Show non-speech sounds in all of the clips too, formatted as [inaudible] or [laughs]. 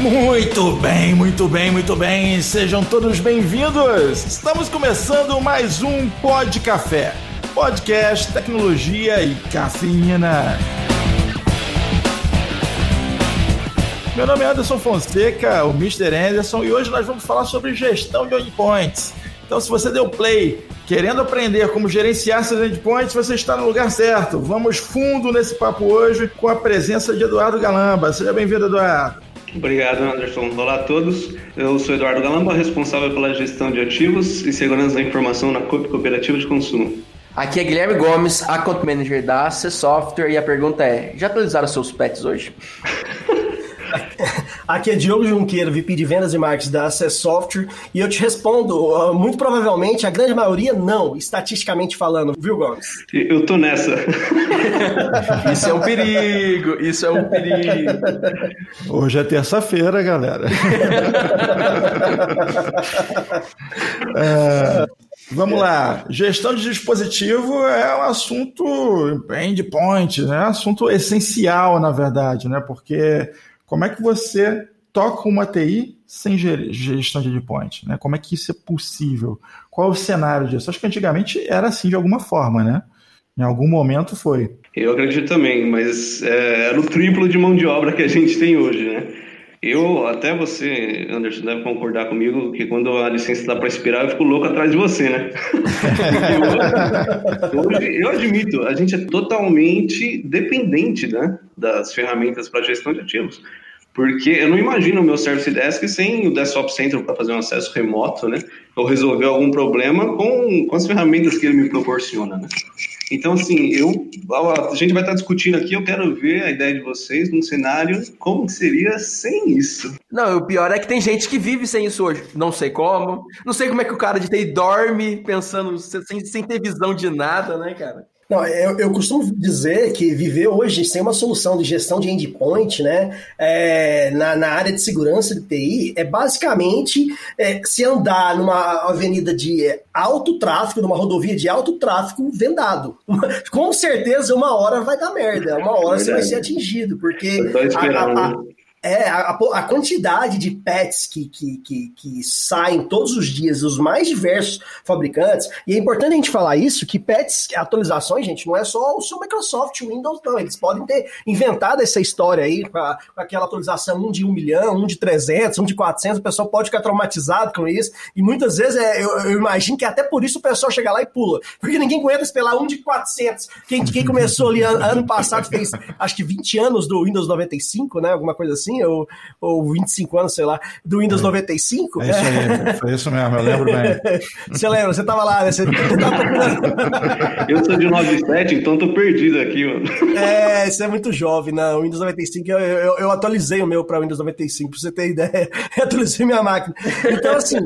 Muito bem, muito bem, muito bem. Sejam todos bem-vindos. Estamos começando mais um Pod Café. Podcast, tecnologia e cafeína. Meu nome é Anderson Fonseca, o Mr. Anderson, e hoje nós vamos falar sobre gestão de endpoints. Então, se você deu play querendo aprender como gerenciar seus endpoints, você está no lugar certo. Vamos fundo nesse papo hoje com a presença de Eduardo Galamba. Seja bem-vindo, Eduardo. Obrigado, Anderson. Olá a todos. Eu sou Eduardo Galamba, responsável pela gestão de ativos e segurança da informação na COP Cooperativa de Consumo. Aqui é Guilherme Gomes, Account Manager da AC Software, e a pergunta é: já atualizaram seus pets hoje? [laughs] Aqui é Diogo Junqueiro, VP de Vendas e Marketing da Access Software, e eu te respondo, uh, muito provavelmente, a grande maioria não, estatisticamente falando, viu, Gomes? Eu tô nessa. [laughs] isso é um perigo, isso é um perigo. Hoje é terça-feira, galera. [laughs] é, vamos lá, gestão de dispositivo é um assunto endpoint, né? assunto essencial, na verdade, né? Porque como é que você toca uma TI sem gestão de endpoint? Né? Como é que isso é possível? Qual é o cenário disso? Acho que antigamente era assim de alguma forma, né? Em algum momento foi. Eu acredito também, mas é, era o triplo de mão de obra que a gente tem hoje, né? Eu, até você, Anderson, deve concordar comigo que quando a licença dá para expirar, eu fico louco atrás de você, né? [laughs] hoje, eu admito, a gente é totalmente dependente né, das ferramentas para gestão de ativos. Porque eu não imagino o meu Service Desk sem o Desktop Center para fazer um acesso remoto, né? Ou resolver algum problema com, com as ferramentas que ele me proporciona, né? Então, assim, eu, a gente vai estar discutindo aqui, eu quero ver a ideia de vocês num cenário como seria sem isso. Não, o pior é que tem gente que vive sem isso hoje. Não sei como. Não sei como é que o cara de TI dorme pensando sem, sem ter visão de nada, né, cara? Não, eu, eu, costumo dizer que viver hoje sem uma solução de gestão de endpoint, né, é, na, na, área de segurança de TI, é basicamente é, se andar numa avenida de alto tráfego, numa rodovia de alto tráfego vendado. [laughs] Com certeza, uma hora vai dar merda, uma hora você vai ser atingido, porque a, a, é, a, a, quantidade de pets que, que, que, que, saem todos os dias dos mais diversos fabricantes, e é importante a gente falar isso, que pets, atualizações, gente, não é só o seu Microsoft Windows, não, eles podem ter inventado essa história aí, com, aquela atualização, um de um milhão, um de 300, um de 400, o pessoal pode ficar traumatizado com isso, e muitas vezes é, eu, eu, imagino que até por isso o pessoal chega lá e pula, porque ninguém aguenta esperar um de 400, quem, quem começou ali ano, ano passado fez, acho que 20 anos do Windows 95, né, alguma coisa assim, assim, ou, ou 25 anos, sei lá, do Windows é. 95. É isso aí, [laughs] foi isso mesmo, eu lembro bem. [laughs] você lembra, você tava lá, né? Você, você tava [laughs] eu sou de 97, então tô perdido aqui, mano. É, isso é muito jovem, não. Windows 95, eu, eu, eu atualizei o meu para Windows 95, pra você ter ideia. Eu atualizei minha máquina. Então, assim.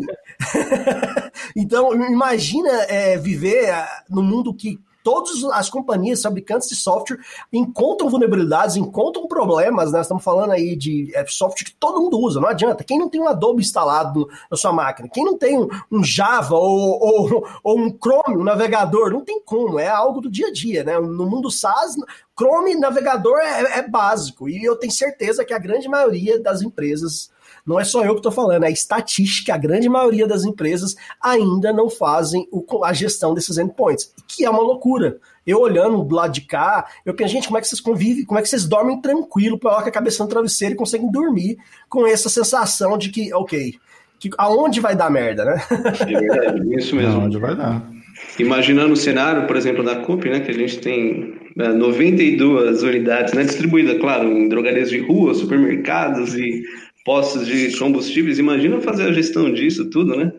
então, imagina é, viver ah, no mundo que todas as companhias, fabricantes de software, encontram vulnerabilidades, encontram problemas, né? Estamos falando aí de é, software que todo mundo usa, não adianta. Quem não tem um Adobe instalado na sua máquina, quem não tem um, Java ou, ou, ou, um Chrome, um navegador, não tem como, é algo do dia a dia, né? No mundo SaaS, Chrome navegador é, é básico, e eu tenho certeza que a grande maioria das empresas não é só eu que estou falando, é estatística, a grande maioria das empresas ainda não fazem o, a gestão desses endpoints, que é uma loucura. Eu olhando do lado de cá, eu penso, gente, como é que vocês convivem, como é que vocês dormem tranquilo, coloca a cabeça no travesseiro e conseguem dormir com essa sensação de que, ok, que, aonde vai dar merda, né? É verdade, isso mesmo. Aonde vai dar. Imaginando o cenário, por exemplo, da CUP, né, que a gente tem 92 né, unidades, né, distribuídas, claro, em drogarias de rua, supermercados e postos de combustíveis. Imagina fazer a gestão disso tudo, né?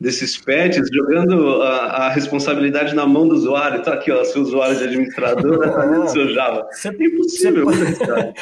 Desses pets, jogando a, a responsabilidade na mão do usuário. Tá aqui, ó, seu usuário de administrador, ah, seu Java. É impossível. Você,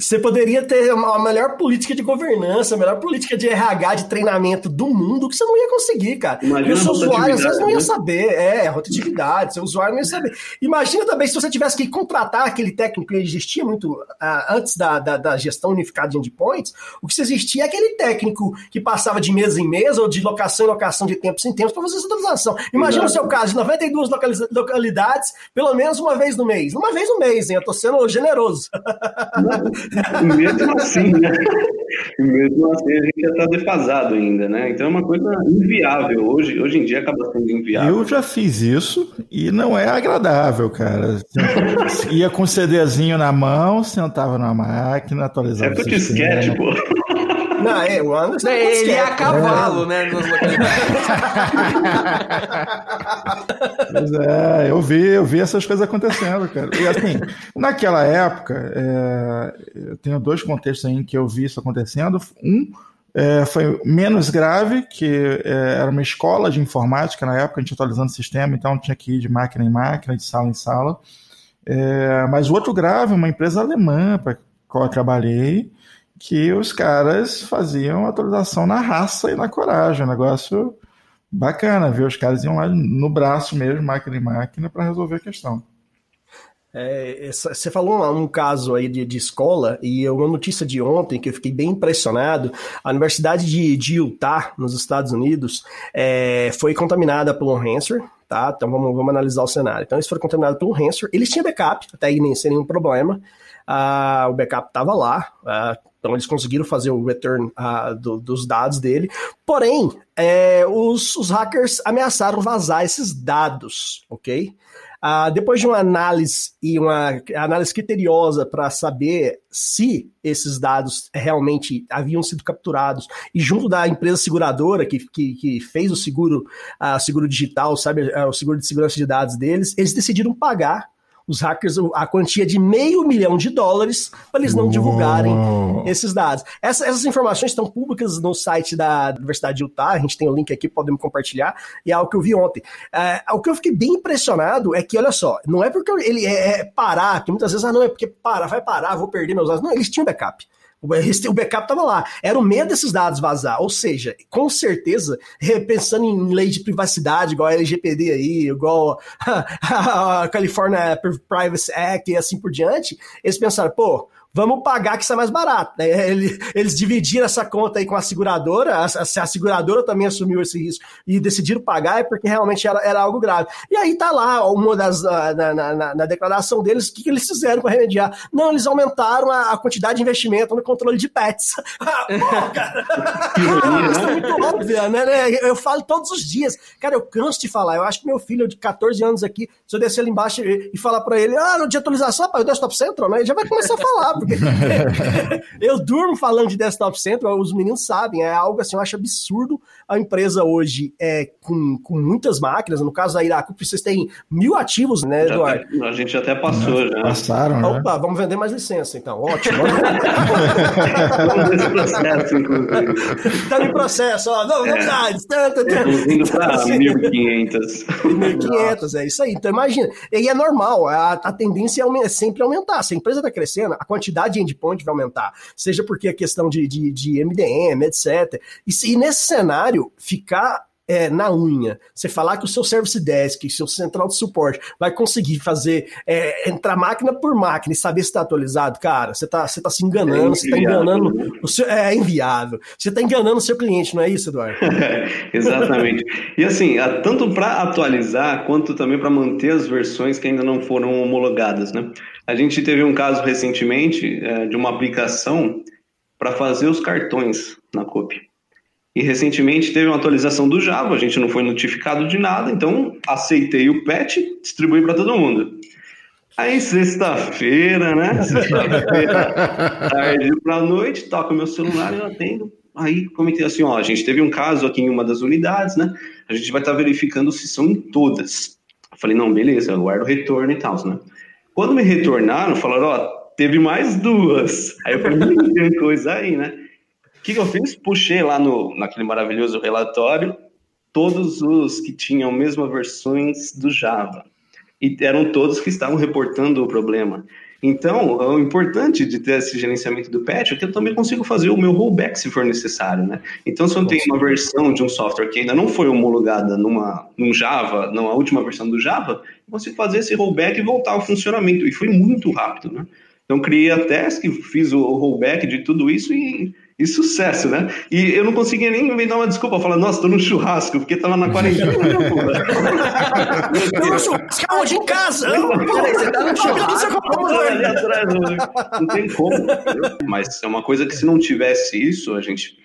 Você poderia ter a melhor política de governança, a melhor política de RH, de treinamento do mundo, que você não ia conseguir, cara. Imagina o seu usuário às vezes não ia né? saber. É, rotatividade, seu usuário não ia saber. Imagina também se você tivesse que contratar aquele técnico que existia muito uh, antes da, da, da, gestão unificada de endpoints, o que se existia é aquele técnico que passava de mês em mês ou de locação em locação de tempos em tempos para fazer essa atualização. Imagina Exato. o seu caso de 92 localidades, pelo menos uma vez no mês. Uma vez no mês, hein? Eu tô sendo generoso. Mesmo assim, né? Mesmo assim, a gente já está defasado ainda, né? Então é uma coisa inviável. Hoje, hoje em dia acaba sendo inviável. Eu já fiz isso e não é agradável, cara. Ia com o CDzinho na mão, sentava na máquina, atualizava é o disquete, pô. Não, é, o Anderson é, ele é a cavalo, né? [laughs] Pois é, eu vi, eu vi essas coisas acontecendo, cara. E assim, naquela época, é, eu tenho dois contextos aí em que eu vi isso acontecendo. Um é, foi menos grave, que é, era uma escola de informática na época, a gente atualizando o sistema, então tinha que ir de máquina em máquina, de sala em sala. É, mas o outro grave, uma empresa alemã para qual eu trabalhei, que os caras faziam atualização na raça e na coragem. Um negócio bacana, viu? Os caras iam lá no braço mesmo, máquina em máquina, para resolver a questão. É, você falou um, um, caso aí de, de, escola e uma notícia de ontem que eu fiquei bem impressionado. A Universidade de, de Utah, nos Estados Unidos, é, foi contaminada pelo ransomware, tá? Então vamos, vamos analisar o cenário. Então eles foram contaminados pelo ransomware. Eles tinham backup, até aí nem sem nenhum problema. Ah, o backup estava lá, ah, então eles conseguiram fazer o return uh, do, dos dados dele. Porém, é, os, os, hackers ameaçaram vazar esses dados, ok? Uh, depois de uma análise e uma análise criteriosa para saber se esses dados realmente haviam sido capturados e junto da empresa seguradora que, que, que fez o seguro, uh, seguro digital, sabe, o seguro de segurança de dados deles, eles decidiram pagar os hackers a quantia de meio milhão de dólares para eles não divulgarem esses dados. Essa, essas informações estão públicas no site da Universidade de Utah, a gente tem o um link aqui, podemos compartilhar, e é algo que eu vi ontem. É, o que eu fiquei bem impressionado é que, olha só, não é porque ele é, é parar, que muitas vezes, ah, não, é porque para, vai parar, vou perder meus dados. Não, eles tinham backup. O backup estava lá. Era o medo desses dados vazar. Ou seja, com certeza, pensando em lei de privacidade, igual a LGPD aí, igual [laughs] a California Privacy Act e assim por diante, eles pensaram, pô, vamos pagar que isso é mais barato. Né? Eles, dividiram essa conta aí com a seguradora, a, a, a, seguradora também assumiu esse risco e decidiram pagar é porque realmente era, era algo grave. E aí tá lá uma das na, na, na, na declaração deles, o que, que eles fizeram para remediar? Não, eles aumentaram a, a, quantidade de investimento no controle de pets. [laughs] Pô, cara, [laughs] isso é muito óbvio, né, né? Eu falo todos os dias. Cara, eu canso de falar. Eu acho que meu filho de 14 anos aqui, se eu descer ali embaixo e, e falar para ele, ah, no de atualização, rapaz, o Desktop Central, né? Ele já vai começar a falar, porque [laughs] eu durmo falando de Desktop Central, os meninos sabem, é algo assim, eu acho absurdo. A empresa hoje é com, com muitas máquinas, no caso da Iracup, vocês têm mil ativos, né, Eduardo? a gente até passou, já. Passaram, né? Opa, vamos vender mais licença, então. Ótimo. Estamos nesse processo, inclusive. Estamos em processo, ó, novidades. É. Estamos indo para 1.500. 1.500, é isso aí. Então, imagina. E é normal, a, a tendência é, é sempre aumentar. Se a empresa está crescendo, a quantidade de endpoint vai aumentar. Seja porque a questão de, de, de MDM, etc. E, e nesse cenário, ficar é, na unha, você falar que o seu Service Desk, seu central de suporte vai conseguir fazer, é, entrar máquina por máquina e saber se está atualizado, cara, você está você tá se enganando, é você está enganando, o seu, é inviável, você está enganando o seu cliente, não é isso, Eduardo? [laughs] Exatamente. E assim, tanto para atualizar, quanto também para manter as versões que ainda não foram homologadas, né? A gente teve um caso recentemente é, de uma aplicação para fazer os cartões na copy. E recentemente teve uma atualização do Java, a gente não foi notificado de nada, então aceitei o patch, distribuí para todo mundo. Aí sexta-feira, né? [laughs] Sexta-feira, tarde para noite, toca meu celular e eu atendo. Aí comentei assim, ó, a gente teve um caso aqui em uma das unidades, né? A gente vai estar tá verificando se são em todas. Eu falei, não, beleza, eu guardo o retorno e tal, né? Quando me retornaram, falaram, ó, teve mais duas. Aí eu falei, tem coisa aí, né? Que, que eu fiz? Puxei lá no, naquele maravilhoso relatório todos os que tinham mesmas versões do Java. E eram todos que estavam reportando o problema. Então, o importante de ter esse gerenciamento do patch é que eu também consigo fazer o meu rollback se for necessário, né? Então, se eu tenho uma versão de um software que ainda não foi homologada numa, num Java, numa última versão do Java, eu consigo fazer esse rollback e voltar ao funcionamento. E foi muito rápido, né? Então, criei a task, fiz o rollback de tudo isso e e sucesso, né? E eu não conseguia nem inventar uma desculpa, falar, nossa, tô no churrasco, porque tava na quarentena. [laughs] tô no churrasco hoje em casa! Peraí, você tá no churrasco? atrás, não tem como. Mas é uma coisa que se não tivesse isso, a gente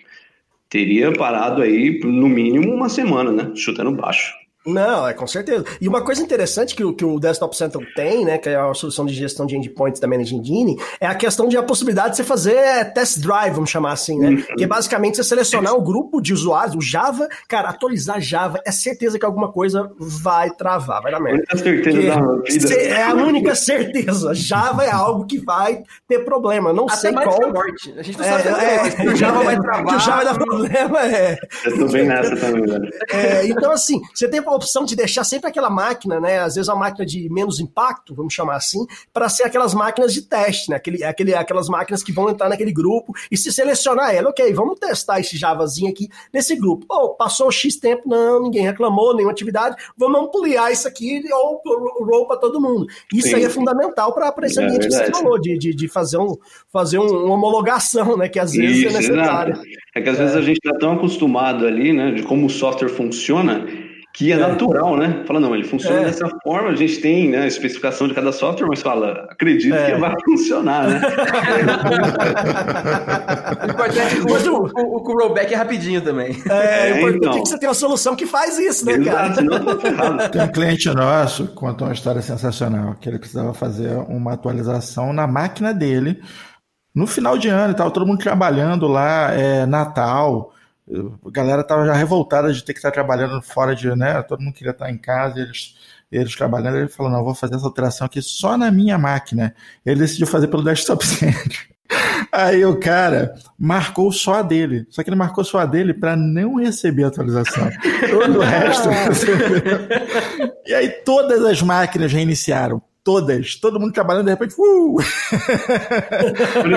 teria parado aí, no mínimo, uma semana, né? Chutando baixo. Não, é com certeza. E uma coisa interessante que o, que o Desktop Center tem, né, que é a solução de gestão de endpoints da Managing Engine, é a questão de a possibilidade de você fazer test drive, vamos chamar assim, né? Uhum. Que é basicamente você selecionar o um grupo de usuários, o Java, cara, atualizar Java, é certeza que alguma coisa vai travar, vai dar merda. A certeza da vida. É a única certeza. Java é algo que vai ter problema. Não Até sei qual. Morte. A gente não sabe é, é, o Java vai travar. Que o Java vai [laughs] dar problema, é. Eu tô bem nessa também, velho. É, então, assim, você tem a opção de deixar sempre aquela máquina, né? Às vezes uma máquina de menos impacto, vamos chamar assim, para ser aquelas máquinas de teste, né? Aquele, aquele, aquelas máquinas que vão entrar naquele grupo e se selecionar ela, ok, vamos testar esse Javazinho aqui nesse grupo. Oh, passou X tempo, não, ninguém reclamou, nenhuma atividade, vamos ampliar isso aqui ou roll para todo mundo. Isso Sim. aí é fundamental para esse é ambiente é que você falou, de, de, de, fazer, um, fazer um, uma homologação, né? Que às vezes é isso, é necessária. É que às vezes a gente está tão acostumado ali, né, de como o software funciona, que é, é, natural, né? Fala, não, ele funciona é. dessa forma, a gente tem né, a especificação de cada software, mas fala, acredito é. que vai funcionar, né? [laughs] mas o, o, o rollback é rapidinho também. É, é importante então. que você tenha uma solução que faz isso, né, Exato, cara? Tem um cliente nosso que contou uma história sensacional, que ele precisava fazer uma atualização na máquina dele no final de ano e tal, todo mundo trabalhando lá, é, Natal, a galera tava já revoltada de ter que estar trabalhando fora de, né? Todo mundo queria estar em casa, eles, eles trabalhando. Ele falou: não, vou fazer essa alteração aqui só na minha máquina. Ele decidiu fazer pelo Desktop [laughs] Center. Aí o cara marcou só a dele. Só que ele marcou só a dele para não receber a atualização. Todo o resto. [laughs] [laughs] E aí todas as máquinas reiniciaram todas, todo mundo trabalhando, de repente, uh! o,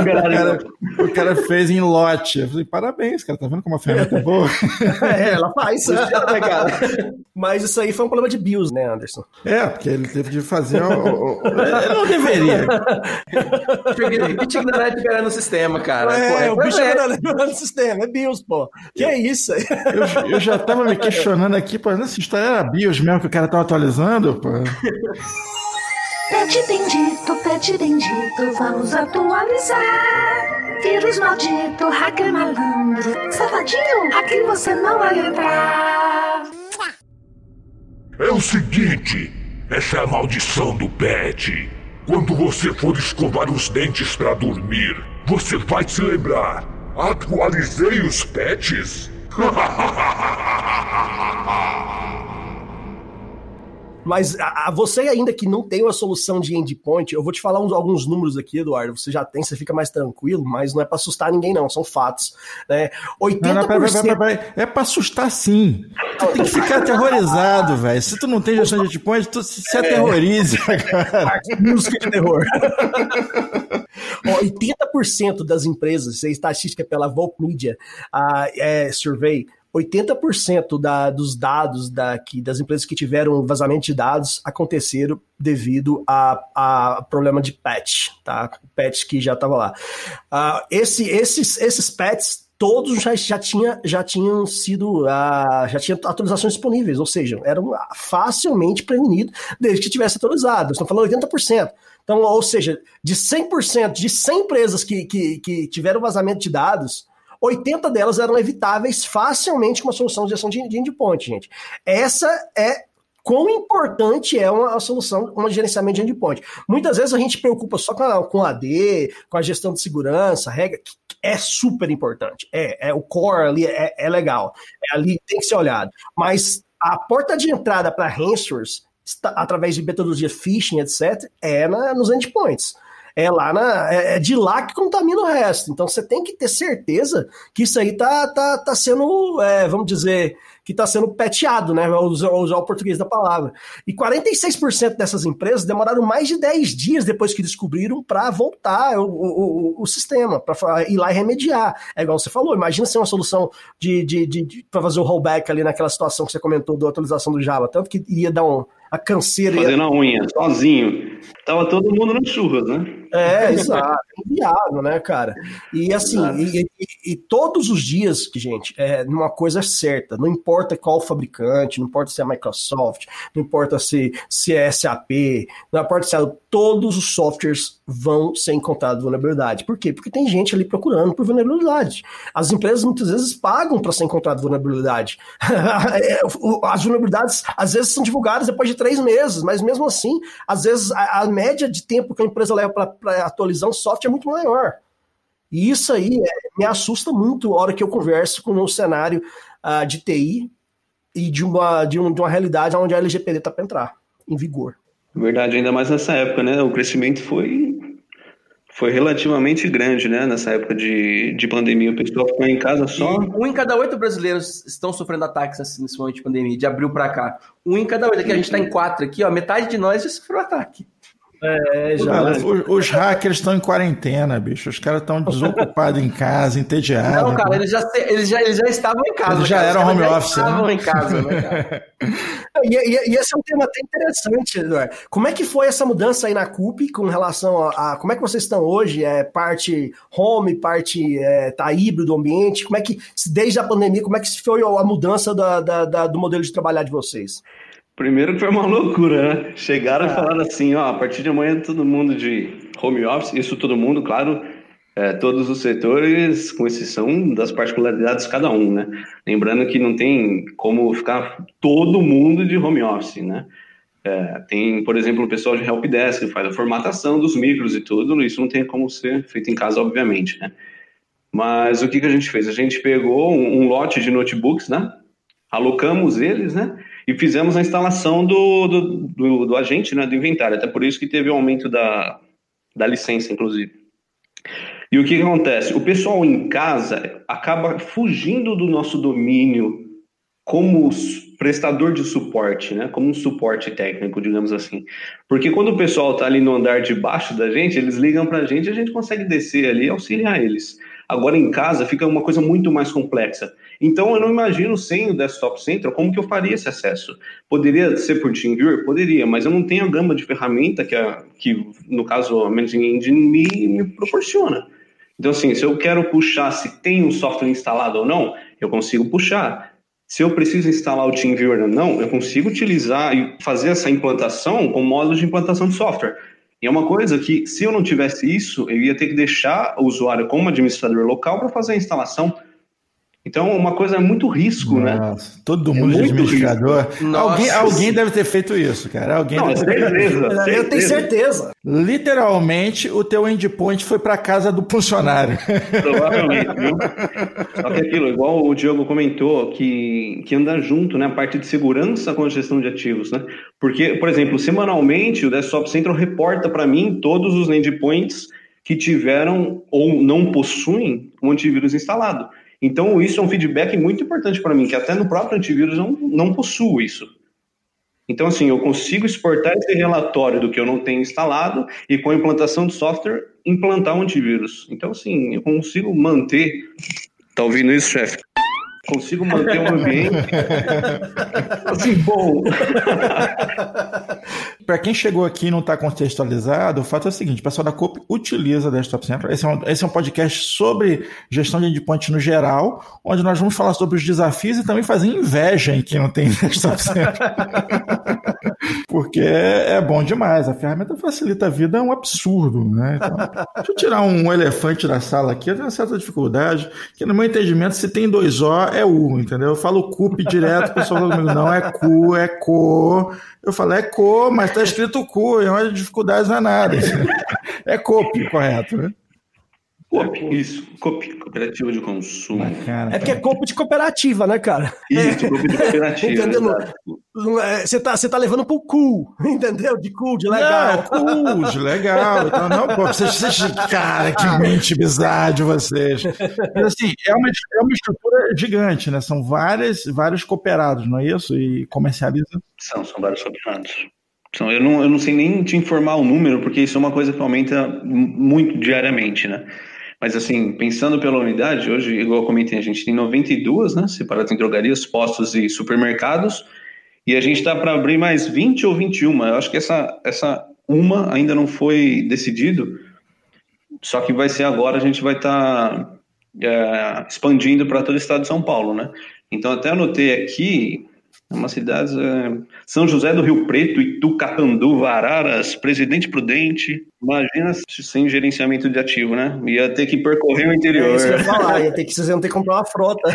cara, o cara fez em lote. Eu falei, parabéns, cara, tá vendo como a ferramenta é boa? [laughs] é, ela faz. Né, Mas isso aí foi um problema de BIOS, né, Anderson? É, porque ele teve de fazer. O, [laughs] ele não deveria. o bicho ignorante liberando no sistema, cara. É, pô, é o bicho ignorante no sistema, é BIOS, pô. Que é isso? Eu, eu já tava me questionando aqui, pô, essa história era BIOS mesmo que o cara tava atualizando, pô. Pet bendito, pet bendito, vamos atualizar. Vírus maldito, hacker malandro, safadinho, aqui você não vai entrar. É o seguinte, essa é a maldição do pet. Quando você for escovar os dentes para dormir, você vai se lembrar. Atualizei os pets? [laughs] [laughs] Mas a, a, você ainda que não tem uma solução de endpoint, eu vou te falar uns, alguns números aqui, Eduardo. Você já tem, você fica mais tranquilo, mas não é para assustar ninguém, não. São fatos. Né? 80%. Não, não, pera, pera, pera, é para assustar sim. Tu tem que ficar aterrorizado, velho. Se tu não tem gestão de endpoint, tu se, se aterrorize, [laughs] cara. Música de terror. [laughs] 80% das empresas, isso é estatística pela Volt Media uh, é, Survey, 80% da, dos dados da, que, das empresas que tiveram vazamento de dados aconteceram devido a, a problema de patch, tá? Patch que já estava lá. Uh, esse, esses, esses patches todos já, já, tinha, já tinham sido, uh, já tinham atualizações disponíveis, ou seja, eram facilmente prevenidos desde que tivesse atualizado. Estamos falando 80%. Então, ou seja, de 100%, de 100 empresas que, que, que tiveram vazamento de dados, 80 delas eram evitáveis facilmente com uma solução de gestão de, endpoint, gente. Essa é quão importante é uma, solução, um gerenciamento de endpoint. Muitas vezes a gente preocupa só com, a, com AD, com a gestão de segurança, regra, que é super importante. É, é o core ali é, é legal. É, ali tem que ser olhado. Mas a porta de entrada para ransomwares, através de metodologia phishing, etc., é na, nos endpoints é lá na. É, é de lá que contamina o resto. Então você tem que ter certeza que isso aí tá, tá, tá sendo, é, vamos dizer, que está sendo peteado, né? Vou usar, usar, o português da palavra. E 46% dessas empresas demoraram mais de 10 dias depois que descobriram para voltar o, o, o, sistema, para ir lá e remediar. É igual você falou, imagina ser uma solução de, de, de, de para fazer o rollback ali naquela situação que você comentou da atualização do Java, tanto que iria dar um, a canseira. Fazendo a unha, sozinho. Tava todo mundo no churras, né? [laughs] É, exato, é né, cara? E assim, e, e, e, todos os dias, gente, é uma coisa certa, não importa qual fabricante, não importa se é Microsoft, não importa se, se é SAP, não importa se é, todos os softwares vão ser encontrados vulnerabilidade. Por quê? Porque tem gente ali procurando por vulnerabilidade. As empresas muitas vezes pagam para ser encontrado vulnerabilidade. [laughs] É, as vulnerabilidades às vezes são divulgadas depois de três meses, mas mesmo assim, às vezes a, a média de tempo que a empresa leva para atualizar um software é muito maior. E isso aí é, me assusta muito a hora que eu converso com um cenário uh, de TI e de uma, de, um, de uma realidade onde a LGPD está para entrar em vigor. Verdade, ainda mais nessa época, né? O crescimento foi foi relativamente grande, né? Nessa época de, de pandemia, o pessoal ficou em casa só. E um em cada oito brasileiros estão sofrendo ataques assim, nesse momento de pandemia, de abril para cá. Um em cada oito. Aqui a gente está em quatro aqui, ó. Metade de nós já sofreu ataque. É, já. Os, os, hackers estão em quarentena, bicho. Os caras estão desocupados em casa, entediados. Não, cara, eles já, eles já, eles já estavam em casa. Eles já cara. eram home já office. Estavam né? em casa, né, cara? [laughs] e, e, e, esse é um tema até interessante, Eduardo. Como é que foi essa mudança aí na CUP com relação a, a como é que vocês estão hoje? É parte home, parte é, tá híbrido ambiente? Como é que, desde a pandemia, como é que foi a mudança da, da, da do modelo de trabalhar de vocês? Primeiro que foi uma loucura, né? Chegaram e ah. falaram assim, ó, a partir de amanhã todo mundo de home office, isso todo mundo, claro, é, todos os setores, com exceção das particularidades de cada um, né? Lembrando que não tem como ficar todo mundo de home office, né? É, tem, por exemplo, o pessoal de helpdesk que faz a formatação dos micros e tudo, isso não tem como ser feito em casa, obviamente, né? Mas o que, que a gente fez? A gente pegou um, um lote de notebooks, né? Alocamos eles, né? E fizemos a instalação do, do, do, do, agente, né, do inventário, até por isso que teve o um aumento da, da licença, inclusive. E o que, que acontece? O pessoal em casa acaba fugindo do nosso domínio como prestador de suporte, né? Como um suporte técnico, digamos assim. Porque quando o pessoal está ali no andar de baixo da gente, eles ligam para a gente e a gente consegue descer ali e auxiliar eles. Agora em casa fica uma coisa muito mais complexa. Então eu não imagino sem o Desktop Central como que eu faria esse acesso. Poderia ser por TeamViewer? Poderia, mas eu não tenho a gama de ferramenta que, a, que no caso a Managing Engine me, me proporciona. Então assim, se eu quero puxar se tem um software instalado ou não, eu consigo puxar. Se eu preciso instalar o TeamViewer ou não, eu consigo utilizar e fazer essa implantação com módulo de implantação de software. E é uma coisa que, se eu não tivesse isso, eu ia ter que deixar o usuário como administrador local para fazer a instalação. Então, uma coisa é muito risco, né? Nossa, né? Todo mundo é administrador. Alguém, alguém deve ter feito isso, cara. Alguém Não, certeza, certeza. Eu tenho certeza. Literalmente, o teu endpoint foi para casa do funcionário. [laughs] Provavelmente, viu? Só que aquilo, igual o Diogo comentou, que, que anda junto, né? A parte de segurança com a gestão de ativos, né? Porque, por exemplo, semanalmente, o Desktop Central reporta para mim todos os endpoints que tiveram ou não possuem um antivírus instalado. Então, isso é um feedback muito importante para mim, que até no próprio antivírus não, não possuo isso. Então, assim, eu consigo exportar esse relatório do que eu não tenho instalado e com a implantação do software, implantar o um antivírus. Então, assim, eu consigo manter. [laughs] Tá ouvindo isso, chefe? Consigo manter um ambiente [laughs] assim, bom. [laughs] Para quem chegou aqui e não está contextualizado, o fato é o seguinte: o pessoal da COP utiliza Desktop Central. Esse é, um, esse é um podcast sobre gestão de endpoint no geral, onde nós vamos falar sobre os desafios e também fazer inveja em quem não tem [laughs] Desktop Central. [laughs] Porque é bom demais. A ferramenta facilita a vida, é um absurdo. Né? Então, deixa eu tirar um elefante da sala aqui, eu tenho uma certa dificuldade, que no meu entendimento, se tem dois O, é U, entendeu? Eu falo CUP direto, o pessoal fala comigo, não, é CU, é CO. Eu falo, é CO, mas tá escrito CU, e uma dificuldade não é nada. É COP, correto, né? COP, isso. COP, Cooperativa de Consumo. Bacana, é porque é COP de cooperativa, né, cara? Isso, COP de [laughs] cooperativa. entendeu? É, você tá, você tá levando pro cool, [laughs] entendeu? De cool, de legal. Não, cool, de legal. Então, não, pô, vocês, vocês, cara, que mente bizarra de vocês. Mas, assim, é uma, é uma estrutura gigante, né? São várias, vários cooperados, não é isso? E comercializa. São, são vários cooperados. Eu, não, eu não sei nem te informar o número, porque isso é uma coisa que aumenta muito diariamente, né? Mas assim, pensando pela unidade, hoje, igual eu comentei, a gente tem 92, né, separados em drogarias, postos e supermercados, e a gente está para abrir mais 20 ou 21. Eu acho que essa, essa uma ainda não foi decidido, Só que vai ser agora, a gente vai estar tá, é, expandindo para todo o estado de São Paulo, né? Então, até anotei aqui, umas cidades, é, São José do Rio Preto, Itu, Catandu, Vararas, Presidente Prudente, Imagina sem gerenciamento de ativo, né? Ia ter que percorrer o interior. É isso que eu ia falar, ia ter que, vocês iam ter que comprar uma frota.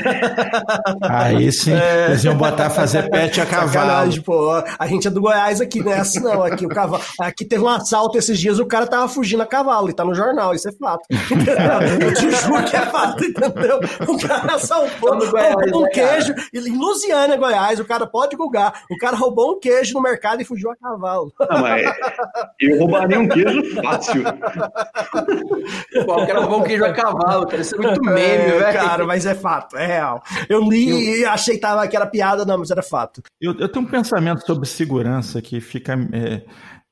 Aí sim, é. eles iam botar fazer pet a cavalo. Sacanagem, pô. A gente é do Goiás aqui, não é assim não. Aqui, o cavalo, aqui teve um assalto esses dias, o cara tava fugindo a cavalo, e tá no jornal, isso é fato. eu te juro que é fato, entendeu? O cara assaltou, roubou um queijo, em Lusiana, Goiás, o cara pode julgar, o cara roubou um queijo no mercado e fugiu a cavalo. Não, mas eu roubaria um queijo fácil. Pô, o cara roubou um queijo a cavalo, cara. Isso é muito meme, é, velho. Cara, mas é fato, é real. Eu li eu... e achei que, tava, que era piada, não, mas era fato. Eu, eu tenho um pensamento sobre segurança que fica é,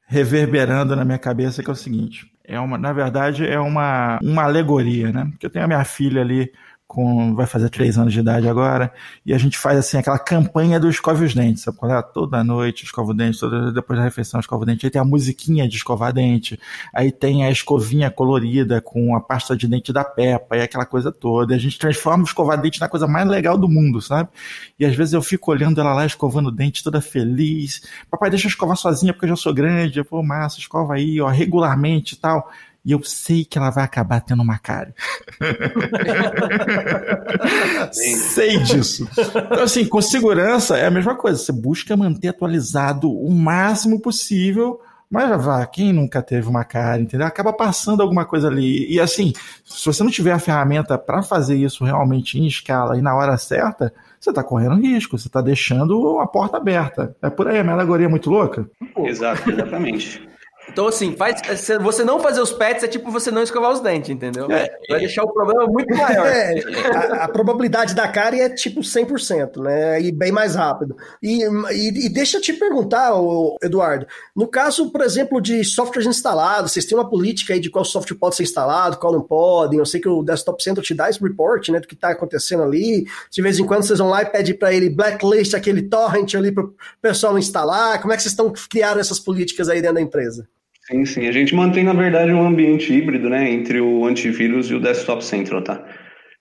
reverberando na minha cabeça, que é o seguinte. É uma, na verdade, é uma, uma alegoria, né? Porque eu tenho a minha filha ali com vai fazer três anos de idade agora, e a gente faz assim aquela campanha do escove os dentes, sabe qual é? Toda noite escova o dente, toda, depois da refeição escova o dente. Aí tem a musiquinha de escovar dente, aí tem a escovinha colorida com a pasta de dente da Peppa e aquela coisa toda. E a gente transforma escovar dente na coisa mais legal do mundo, sabe? E às vezes eu fico olhando ela lá escovando o dente, toda feliz. Papai, deixa eu escovar sozinha porque eu já sou grande. Pô, massa, escova aí, ó, regularmente e tal e eu sei que ela vai acabar tendo uma cara. [laughs] sei disso. Então, assim, com segurança é a mesma coisa. Você busca manter atualizado o máximo possível. Mas vá, quem nunca teve uma cara, entendeu? Acaba passando alguma coisa ali. E assim, se você não tiver a ferramenta para fazer isso realmente em escala e na hora certa, você está correndo risco, você está deixando a porta aberta. É por aí, a minha alegoria é muito louca? Exato, exatamente. Então, assim, faz, você não fazer os pets é tipo você não escovar os dentes, entendeu? É, Vai deixar o problema muito maior. É, a, a, probabilidade da cárie é tipo 100%, né? E bem mais rápido. E, e, e deixa eu te perguntar, Eduardo, no caso, por exemplo, de softwares instalados, vocês têm uma política aí de qual software pode ser instalado, qual não pode? Eu sei que o Desktop Center te dá esse report, né, do que está acontecendo ali. De vez em quando vocês vão lá e pedem para ele blacklist aquele torrent ali para o pessoal instalar. Como é que vocês estão criando essas políticas aí dentro da empresa? Sim, sim. A gente mantém, na verdade, um ambiente híbrido, né, entre o antivírus e o Desktop Central, tá?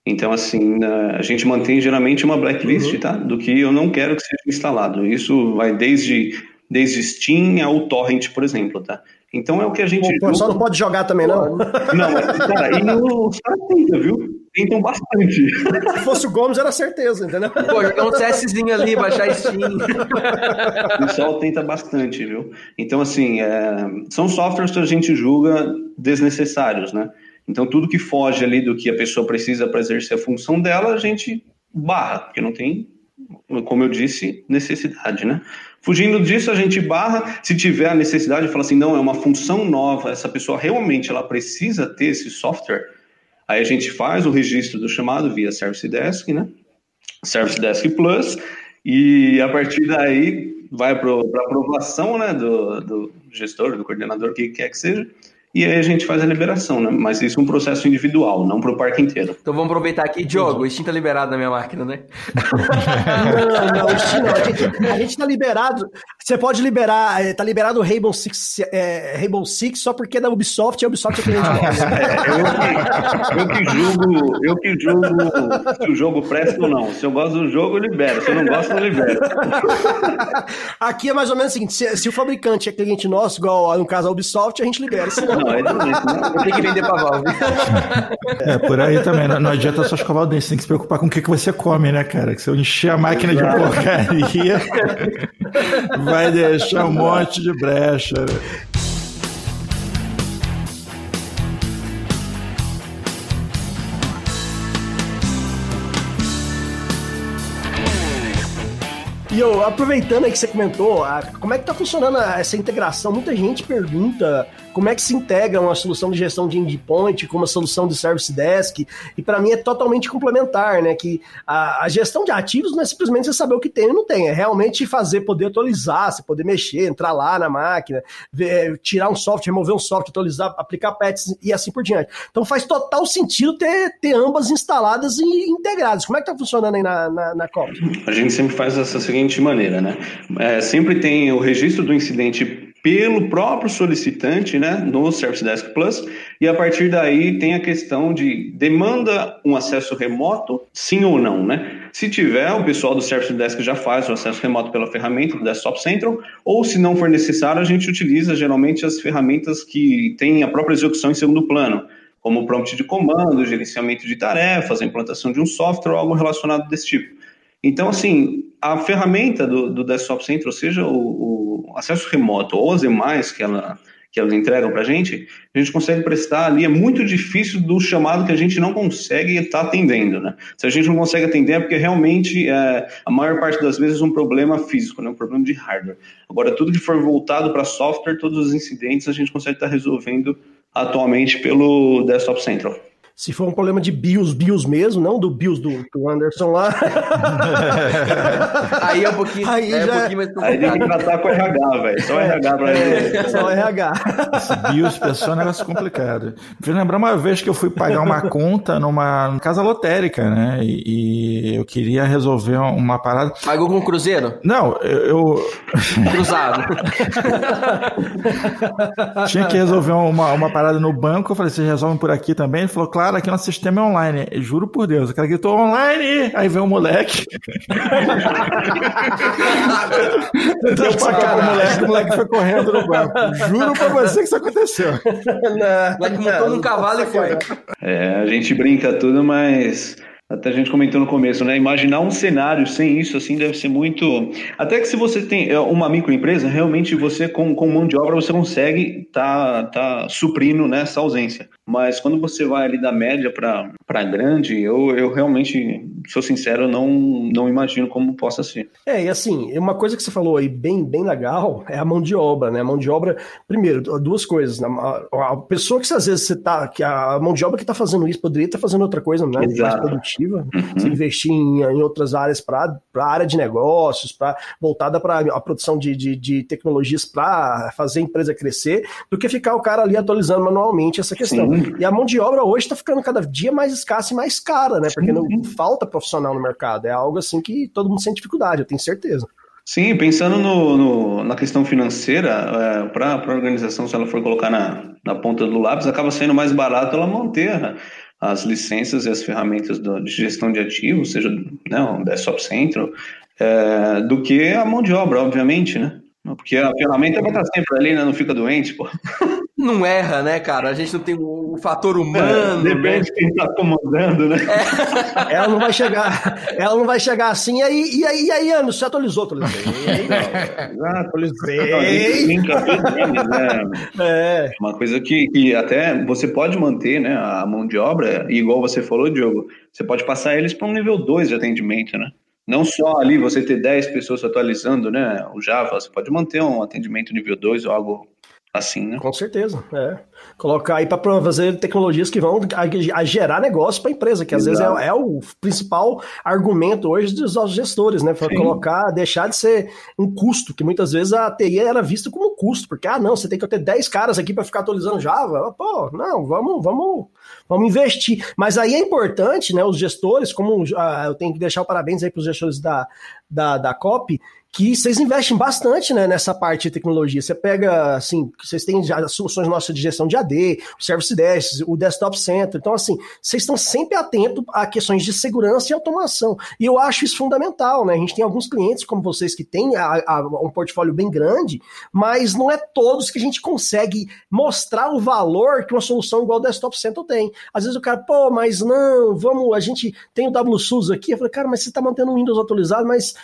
Então, assim, a gente mantém geralmente uma blacklist, uhum. tá? Do que eu não quero que seja instalado. Isso vai desde, desde Steam ao Torrent, por exemplo, tá? Então é o que a gente. O pessoal não pode jogar também, não? Não, cara, e os caras tentam, viu? Tentam bastante. Se fosse o Gomes, era certeza, entendeu? Pô, jogar um CSzinho ali, baixar Steam. O pessoal tenta bastante, viu? Então, assim, é... são softwares que a gente julga desnecessários, né? Então, tudo que foge ali do que a pessoa precisa para exercer a função dela, a gente barra, porque não tem, como eu disse, necessidade, né? Fugindo disso, a gente barra, se tiver a necessidade, fala assim, não, é uma função nova, essa pessoa realmente ela precisa ter esse software, aí a gente faz o registro do chamado via Service Desk, né? Service Desk Plus, e a partir daí vai para aprovação né, do, do gestor, do coordenador, que quer que seja, e aí a gente faz a liberação, né? Mas isso é um processo individual, não para o parque inteiro. Então vamos aproveitar aqui, Diogo, o Steam tá liberado na minha máquina, né? não, não, o Steam não. A gente, a gente tá liberado. Você pode liberar, é, tá liberado o Rainbow Six, é, Rainbow Six só porque é da Ubisoft e a Ubisoft é cliente nosso. É, eu, que, eu que julgo, eu que julgo se o jogo presta ou não. Se eu gosto do jogo, eu libero. Se eu não gosto, eu libero. Aqui é mais ou menos o seguinte: se, se, o fabricante é cliente nosso, igual no caso a Ubisoft, a gente libera. Se não, não é doente, né? Tem que vender pra Valve. [laughs] É, por aí também. Não, não adianta só escovar o dente, você tem que se preocupar com o que, que você come, né, cara? Que se eu encher a máquina de porcaria, [laughs] vai deixar um monte de brecha. Né? E eu, aproveitando aí que você comentou, como é que tá funcionando essa integração? Muita gente pergunta como é que se integra uma solução de gestão de endpoint com uma solução de service desk, e para mim é totalmente complementar, né? Que a, a, gestão de ativos não é simplesmente você saber o que tem ou não tem, é realmente fazer, poder atualizar, você poder mexer, entrar lá na máquina, ver, tirar um software, remover um software, atualizar, aplicar patches e assim por diante. Então faz total sentido ter, ter ambas instaladas e integradas. Como é que tá funcionando aí na, na, na COP? A gente sempre faz dessa seguinte maneira, né? É, sempre tem o registro do incidente pelo próprio solicitante, né, no Service Desk Plus, e a partir daí tem a questão de demanda um acesso remoto, sim ou não, né? Se tiver, o pessoal do Service Desk já faz o acesso remoto pela ferramenta do Desktop Central, ou se não for necessário, a gente utiliza geralmente as ferramentas que têm a própria execução em segundo plano, como prompt de comando, gerenciamento de tarefas, a implantação de um software algo relacionado desse tipo. Então, assim, a ferramenta do, do Desktop Central, seja o, o, acesso remoto ou as demais que, ela, que elas entregam para a gente, a gente consegue prestar ali. É muito difícil do chamado que a gente não consegue estar tá atendendo, né? Se a gente não consegue atender é porque realmente é, a maior parte das vezes é um problema físico, né? um problema de hardware. Agora, tudo que for voltado para software, todos os incidentes a gente consegue estar tá resolvendo atualmente pelo Desktop Central. Se for um problema de BIOS, BIOS mesmo, não do BIOS do, do Anderson lá. [laughs] aí é um pouquinho, aí é já... um pouquinho mais complicado. Aí tem que tratar com RH, velho. Só RH pra ele. É, só RH. Esse BIOS pessoal é um negócio complicado. Me lembrar uma vez que eu fui pagar uma conta numa casa lotérica, né? E, e eu queria resolver uma parada. Pagou com cruzeiro? Não, eu. eu... Cruzado. Tinha que resolver uma, uma parada no banco. Eu falei, vocês resolvem por aqui também? Ele falou, claro cara aqui no sistema é online. Eu juro por Deus, o cara gritou online! Aí vem o moleque. Deu pra cara o moleque, o moleque foi correndo no banco. Juro pra você que isso aconteceu. O moleque montou num cavalo e foi. É, a gente brinca tudo, mas até a gente comentou no começo, né? Imaginar um cenário sem isso, assim, deve ser muito. Até que se você tem é, uma microempresa, realmente você, com, com mão de obra, você consegue tá, tá suprindo né, essa ausência. Mas quando você vai ali da média para grande, eu, eu realmente, sou sincero, não, não imagino como possa ser. É, e assim, uma coisa que você falou aí bem, bem legal é a mão de obra, né? A mão de obra, primeiro, duas coisas. Né? A, a pessoa que às vezes você tá, que a mão de obra que está fazendo isso poderia estar fazendo outra coisa, né? Exato. Mais produtiva, uhum. investir em, em outras áreas para a área de negócios, para voltada para a produção de, de, de tecnologias para fazer a empresa crescer, do que ficar o cara ali atualizando manualmente essa questão. Sim. E a mão de obra hoje está ficando cada dia mais escassa e mais cara, né? Porque não falta profissional no mercado. É algo assim que todo mundo sente dificuldade, eu tenho certeza. Sim, pensando no, no na questão financeira, é, para a organização, se ela for colocar na, na ponta do lápis, acaba sendo mais barato ela manter as licenças e as ferramentas do, de gestão de ativos, seja né, o Desktop Central, é, do que a mão de obra, obviamente, né? Porque a ferramenta vai estar sempre ali, né? Não fica doente, pô. [laughs] Não erra, né, cara? A gente não tem o, fator humano. É, depende de quem está comandando, né? É. [laughs] Ela não vai chegar, ela não vai chegar assim, e aí, e aí, e aí Anderson, você atualizou, atualizei. [laughs] Ah, atualizei. né? É. Uma coisa que, que até você pode manter, né, a mão de obra, igual você falou, Diogo, você pode passar eles para um nível 2 de atendimento, né? Não só ali você ter 10 pessoas atualizando né, o Java, você pode manter um atendimento nível 2 ou algo assim, né? Com certeza, é. Colocar aí para fazer tecnologias que vão a, a gerar negócio para a empresa, que às Exato. vezes é, é, o principal argumento hoje dos nossos gestores, né? Para colocar, deixar de ser um custo, que muitas vezes a TI era vista como custo, porque, ah, não, você tem que ter 10 caras aqui para ficar atualizando Java. Pô, não, vamos, vamos, vamos investir. Mas aí é importante, né, os gestores, como ah, eu tenho que deixar o parabéns aí para os gestores da, da, da COP, que vocês investem bastante né, nessa parte de tecnologia. Você pega, assim, vocês têm as soluções nossas de gestão de AD, o Service Desk, o Desktop Center. Então, assim, vocês estão sempre atentos a questões de segurança e automação. E eu acho isso fundamental, né? A gente tem alguns clientes como vocês que têm a, a, um portfólio bem grande, mas não é todos que a gente consegue mostrar o valor que uma solução igual o Desktop Center tem. Às vezes o cara, pô, mas não, vamos, a gente tem o WSUS aqui. Eu falei, cara, mas você está mantendo o Windows atualizado, mas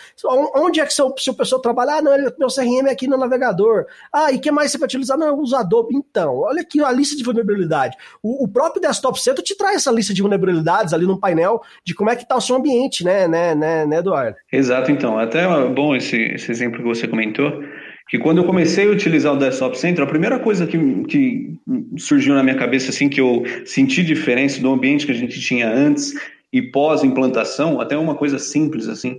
onde é que seu se o pessoal trabalhar, ah, não, meu CRM é aqui no navegador. Ah, e que mais você vai utilizar? Não, usa Adobe. Então, olha aqui a lista de vulnerabilidade. O, o, próprio Desktop Center te traz essa lista de vulnerabilidades ali no painel de como é que está o seu ambiente, né, né, né, né, Eduardo? Exato, então. Até bom esse, esse exemplo que você comentou, que quando eu comecei a utilizar o Desktop Center, a primeira coisa que, que surgiu na minha cabeça, assim, que eu senti diferença do ambiente que a gente tinha antes e pós-implantação, até uma coisa simples, assim,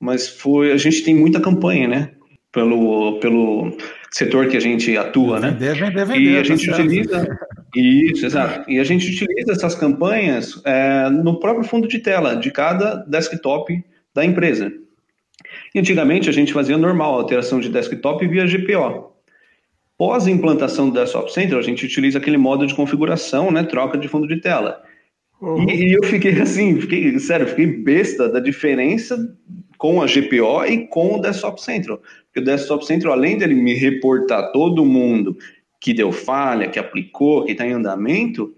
mas foi a gente tem muita campanha, né? Pelo, pelo setor que a gente atua, né? Vender, vender, vender, e a gente tá utiliza isso, exato. E a gente utiliza essas campanhas é, no próprio fundo de tela de cada desktop da empresa. E antigamente a gente fazia normal a alteração de desktop via GPO. Pós a implantação do Desktop Center, a gente utiliza aquele modo de configuração, né, troca de fundo de tela. Uhum. E, e, eu fiquei assim, fiquei, sério, fiquei besta da diferença com a GPO e com o Desktop Central. Porque o Desktop Central, além dele me reportar todo mundo que deu falha, que aplicou, que está em andamento,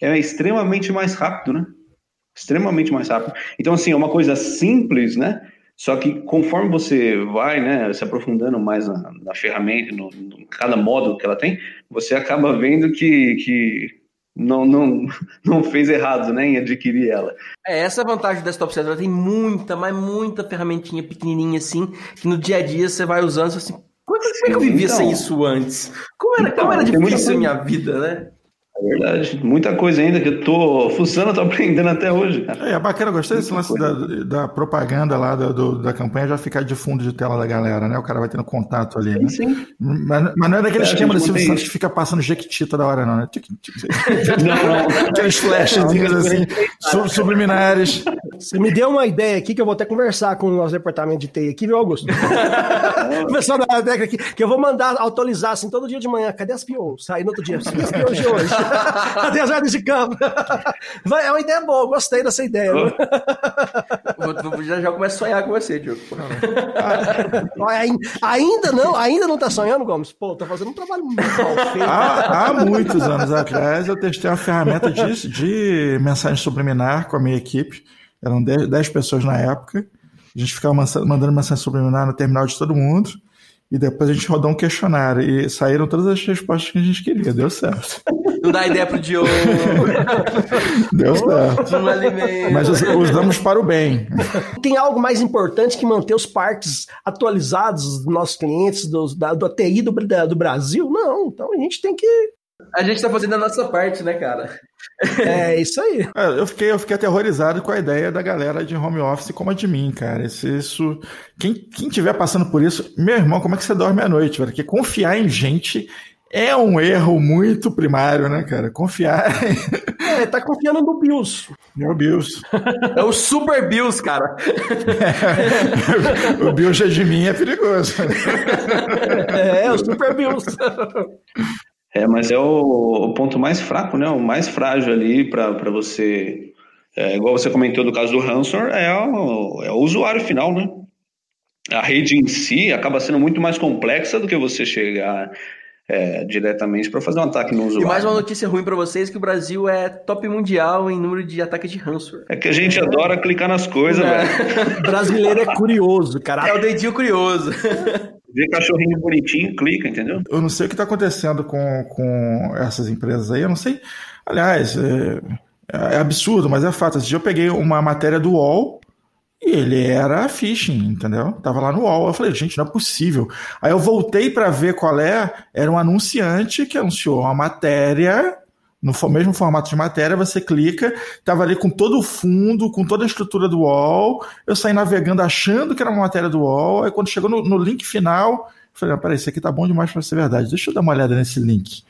é extremamente mais rápido, né? Extremamente mais rápido. Então, assim, é uma coisa simples, né? Só que conforme você vai né, se aprofundando mais na, na ferramenta, no, cada módulo que ela tem, você acaba vendo que, que não, não, [laughs] não fez errado né, em adquirir ela. É, essa vantagem do Desktop Center, ela tem muita, mas muita ferramentinha pequenininha assim, que no dia a dia você vai usando, assim, como é, que eu vivia então, sem isso antes? Como era, então, como era difícil a minha vida, né? É verdade. Muita coisa ainda que eu tô fuçando, tô [laughs] aprendendo até hoje, cara. É, é bacana, gostei desse lance da, da, propaganda lá do, do, da campanha já ficar de fundo de tela da galera, né? O cara vai tendo contato ali, né? Sim. Mas, mas não é daquele é, esquema do Silvio Santos que fica passando jequiti toda hora, não, né? [laughs] Não, não. Aqueles flashes assim, subliminares. Você me deu uma ideia aqui que eu vou até conversar com o nosso departamento de TI aqui, viu, Augusto? Começou a dar aqui, que eu vou mandar atualizar assim todo dia de manhã. Cadê as POs? Aí no outro dia, as POs de hoje? [laughs] Cadê as de campo? Vai, é uma ideia boa, gostei dessa ideia. Já, já começo a sonhar com você, Diogo. ainda não, ainda não tá sonhando, Gomes? Pô, tá fazendo um trabalho muito mal feito. Há, há muitos anos atrás eu testei uma ferramenta de, de mensagem subliminar com a minha equipe. Eram 10, 10 pessoas na época. A gente ficava mandando mensagem subliminar no terminal de todo mundo. E depois a gente rodou um questionário e saíram todas as respostas que a gente queria. Deu certo. Não dá ideia pro Diogo. [laughs] Deu certo. Alimenta. Mas usamos para o bem. Tem algo mais importante que manter os parques atualizados dos nossos clientes, dos, da, do ATI do, da, do Brasil? Não. Então a gente tem que a gente tá fazendo a nossa parte, né, cara? É isso aí. É, eu, fiquei, eu fiquei aterrorizado com a ideia da galera de home office como a de mim, cara. Isso, isso quem, quem tiver passando por isso, meu irmão, como é que você dorme à noite, velho? Porque confiar em gente é um erro muito primário, né, cara? Confiar. É, tá confiando no Bills. No Bills. É o Super Bills, cara. É, [laughs] o Bills é de mim é perigoso. É, é o Super Bills. [laughs] É, mas é o, o, ponto mais fraco, né? O mais frágil ali para você. É, igual você comentou do caso do ransomware, é o, é o usuário final, né? A rede em si acaba sendo muito mais complexa do que você chegar é, diretamente para fazer um ataque no usuário. E mais uma notícia ruim para vocês que o Brasil é top mundial em número de ataques de ransomware. É que a gente adora clicar nas coisas, é. velho. [laughs] brasileiro é curioso, cara. É o dedinho curioso. [laughs] Vê cachorrinho bonitinho, clica, entendeu? Eu não sei o que está acontecendo com, com essas empresas aí, eu não sei. Aliás, é, é absurdo, mas é fato. Esse dia eu peguei uma matéria do UOL e ele era phishing, entendeu? Tava lá no UOL. Eu falei, gente, não é possível. Aí eu voltei para ver qual é. Era um anunciante que anunciou uma matéria no mesmo formato de matéria, você clica, estava ali com todo o fundo, com toda a estrutura do UOL. Eu saí navegando achando que era uma matéria do UOL. Aí quando chegou no, no link final, falei: ah, peraí, isso aqui tá bom demais para ser verdade. Deixa eu dar uma olhada nesse link.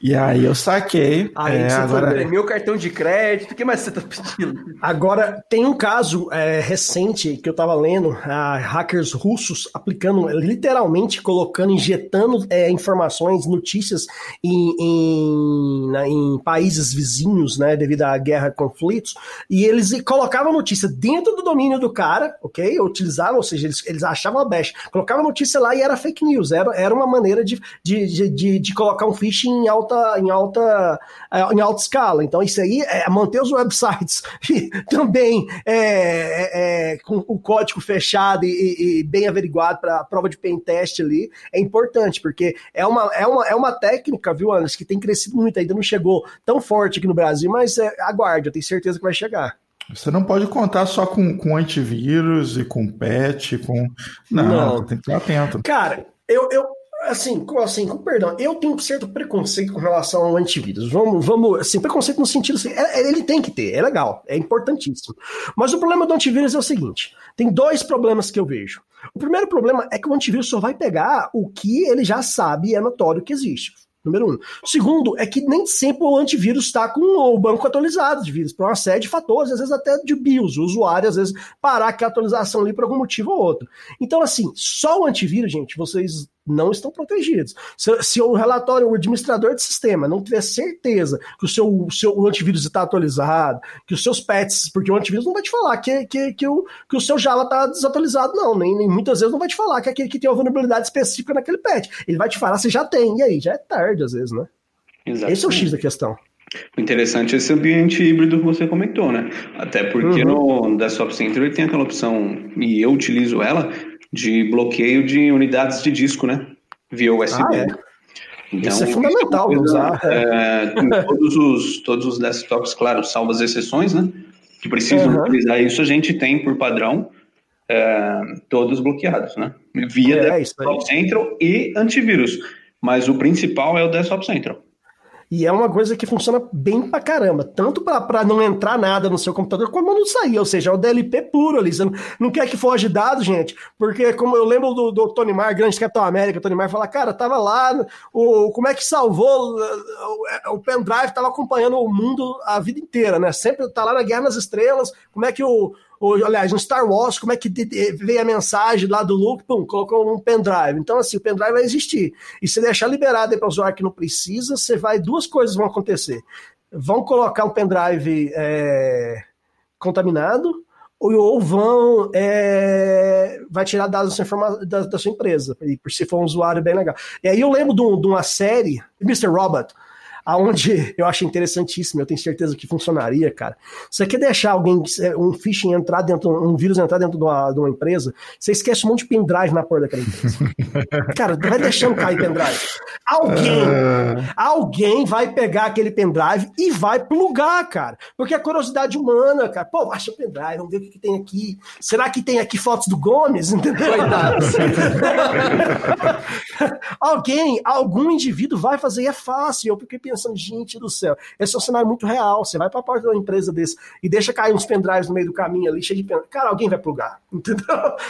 E aí eu saquei. Aí é, você agora... foi meu cartão de crédito, o que mais você tá pedindo? Agora, tem um caso é, recente que eu tava lendo, hackers russos aplicando, literalmente colocando, injetando é, informações, notícias em, em, na, em, países vizinhos, né, devido à guerra, conflitos, e eles colocavam notícia dentro do domínio do cara, ok? Utilizavam, ou seja, eles, eles achavam a bash, colocavam notícia lá e era fake news, era, era uma maneira de, de, de, de colocar um phishing em alto alta, em alta, é, em alta escala. Então, isso aí é manter os websites [laughs] também é, é, é, com o código fechado e, e bem averiguado para a prova de pen test ali é importante, porque é uma, é uma, é uma técnica, viu, Anderson, que tem crescido muito, ainda não chegou tão forte aqui no Brasil, mas é, aguarde, eu tenho certeza que vai chegar. Você não pode contar só com, com antivírus e com patch, com. Não, não. tem que estar atento. Cara, eu, eu, assim, com, assim, com perdão, eu tenho um certo preconceito com relação ao antivírus. Vamos, vamos, assim, preconceito no sentido assim, é, ele tem que ter, é legal, é importantíssimo. Mas o problema do antivírus é o seguinte: tem dois problemas que eu vejo. O primeiro problema é que o antivírus só vai pegar o que ele já sabe e é notório que existe. Número um. Segundo é que nem sempre o antivírus está com o banco atualizado de vírus, por uma série de fatores, às vezes até de BIOS, o usuário às vezes parar aquela atualização ali por algum motivo ou outro. Então, assim, só o antivírus, gente, vocês não estão protegidos. Se, se o relatório, o administrador de sistema não tiver certeza que o seu, o seu o antivírus está atualizado, que os seus patches, porque o antivírus não vai te falar que, que, que, o, que o seu Java está desatualizado, não, nem, nem, muitas vezes não vai te falar que é aquele que tem uma vulnerabilidade específica naquele patch. Ele vai te falar se já tem, e aí já é tarde às vezes, né? Exatamente. Esse é o X da questão. Interessante é esse ambiente híbrido que você comentou, né? Até porque uhum. no Desktop Center ele tem aquela opção, e eu utilizo ela, de bloqueio de unidades de disco, né? Via USB. Ah, é. Então, Isso é fundamental coisa, usar. É, todos, os, todos os desktops, claro, salvo as exceções, né? Que precisam uhum. utilizar isso, a gente tem por padrão é, todos bloqueados, né? Via é, Desktop Central e antivírus. Mas o principal é o Desktop Central. E é uma coisa que funciona bem pra caramba, tanto para não entrar nada no seu computador, como não sair, ou seja, é o DLP puro ali. Você não, não quer que foge dados, gente, porque como eu lembro do, do Tony Mar, grande Capitão América, Tony Mar fala, cara, tava lá, o, como é que salvou o, o pendrive, tava acompanhando o mundo a vida inteira, né? Sempre tá lá na Guerra nas Estrelas, como é que o, ou, aliás, no Star Wars, como é que veio a mensagem lá do Luke, pum, colocou um pendrive. Então, assim, o pendrive vai existir. E se deixar liberado aí para usuário que não precisa, você vai, duas coisas vão acontecer. Vão colocar um pendrive é, contaminado, ou, ou vão é, vai tirar dados da, da, sua empresa, se for um usuário bem legal. E aí eu lembro de, de uma série, Mr. Robot, aonde eu acho interessantíssimo, eu tenho certeza que funcionaria, cara. Você quer deixar alguém, um phishing entrar dentro, um vírus entrar dentro de uma, de uma empresa, você esquece um monte de pendrive na porta daquela empresa. [laughs] cara, vai deixando cair pendrive. Alguém, uh... alguém vai pegar aquele pendrive e vai plugar, cara. Porque a curiosidade humana, cara, pô, o pendrive, vamos ver o que, que tem aqui. Será que tem aqui fotos do Gomes? [laughs] Entendeu? [laughs] alguém, algum indivíduo vai fazer e é fácil. Eu fiquei pensando pensando, gente do céu, esse é um cenário muito real. Você vai para a porta de uma empresa desse e deixa cair uns pendrives no meio do caminho ali, cheio de pendrive. Cara, alguém vai plugar, [laughs] entendeu?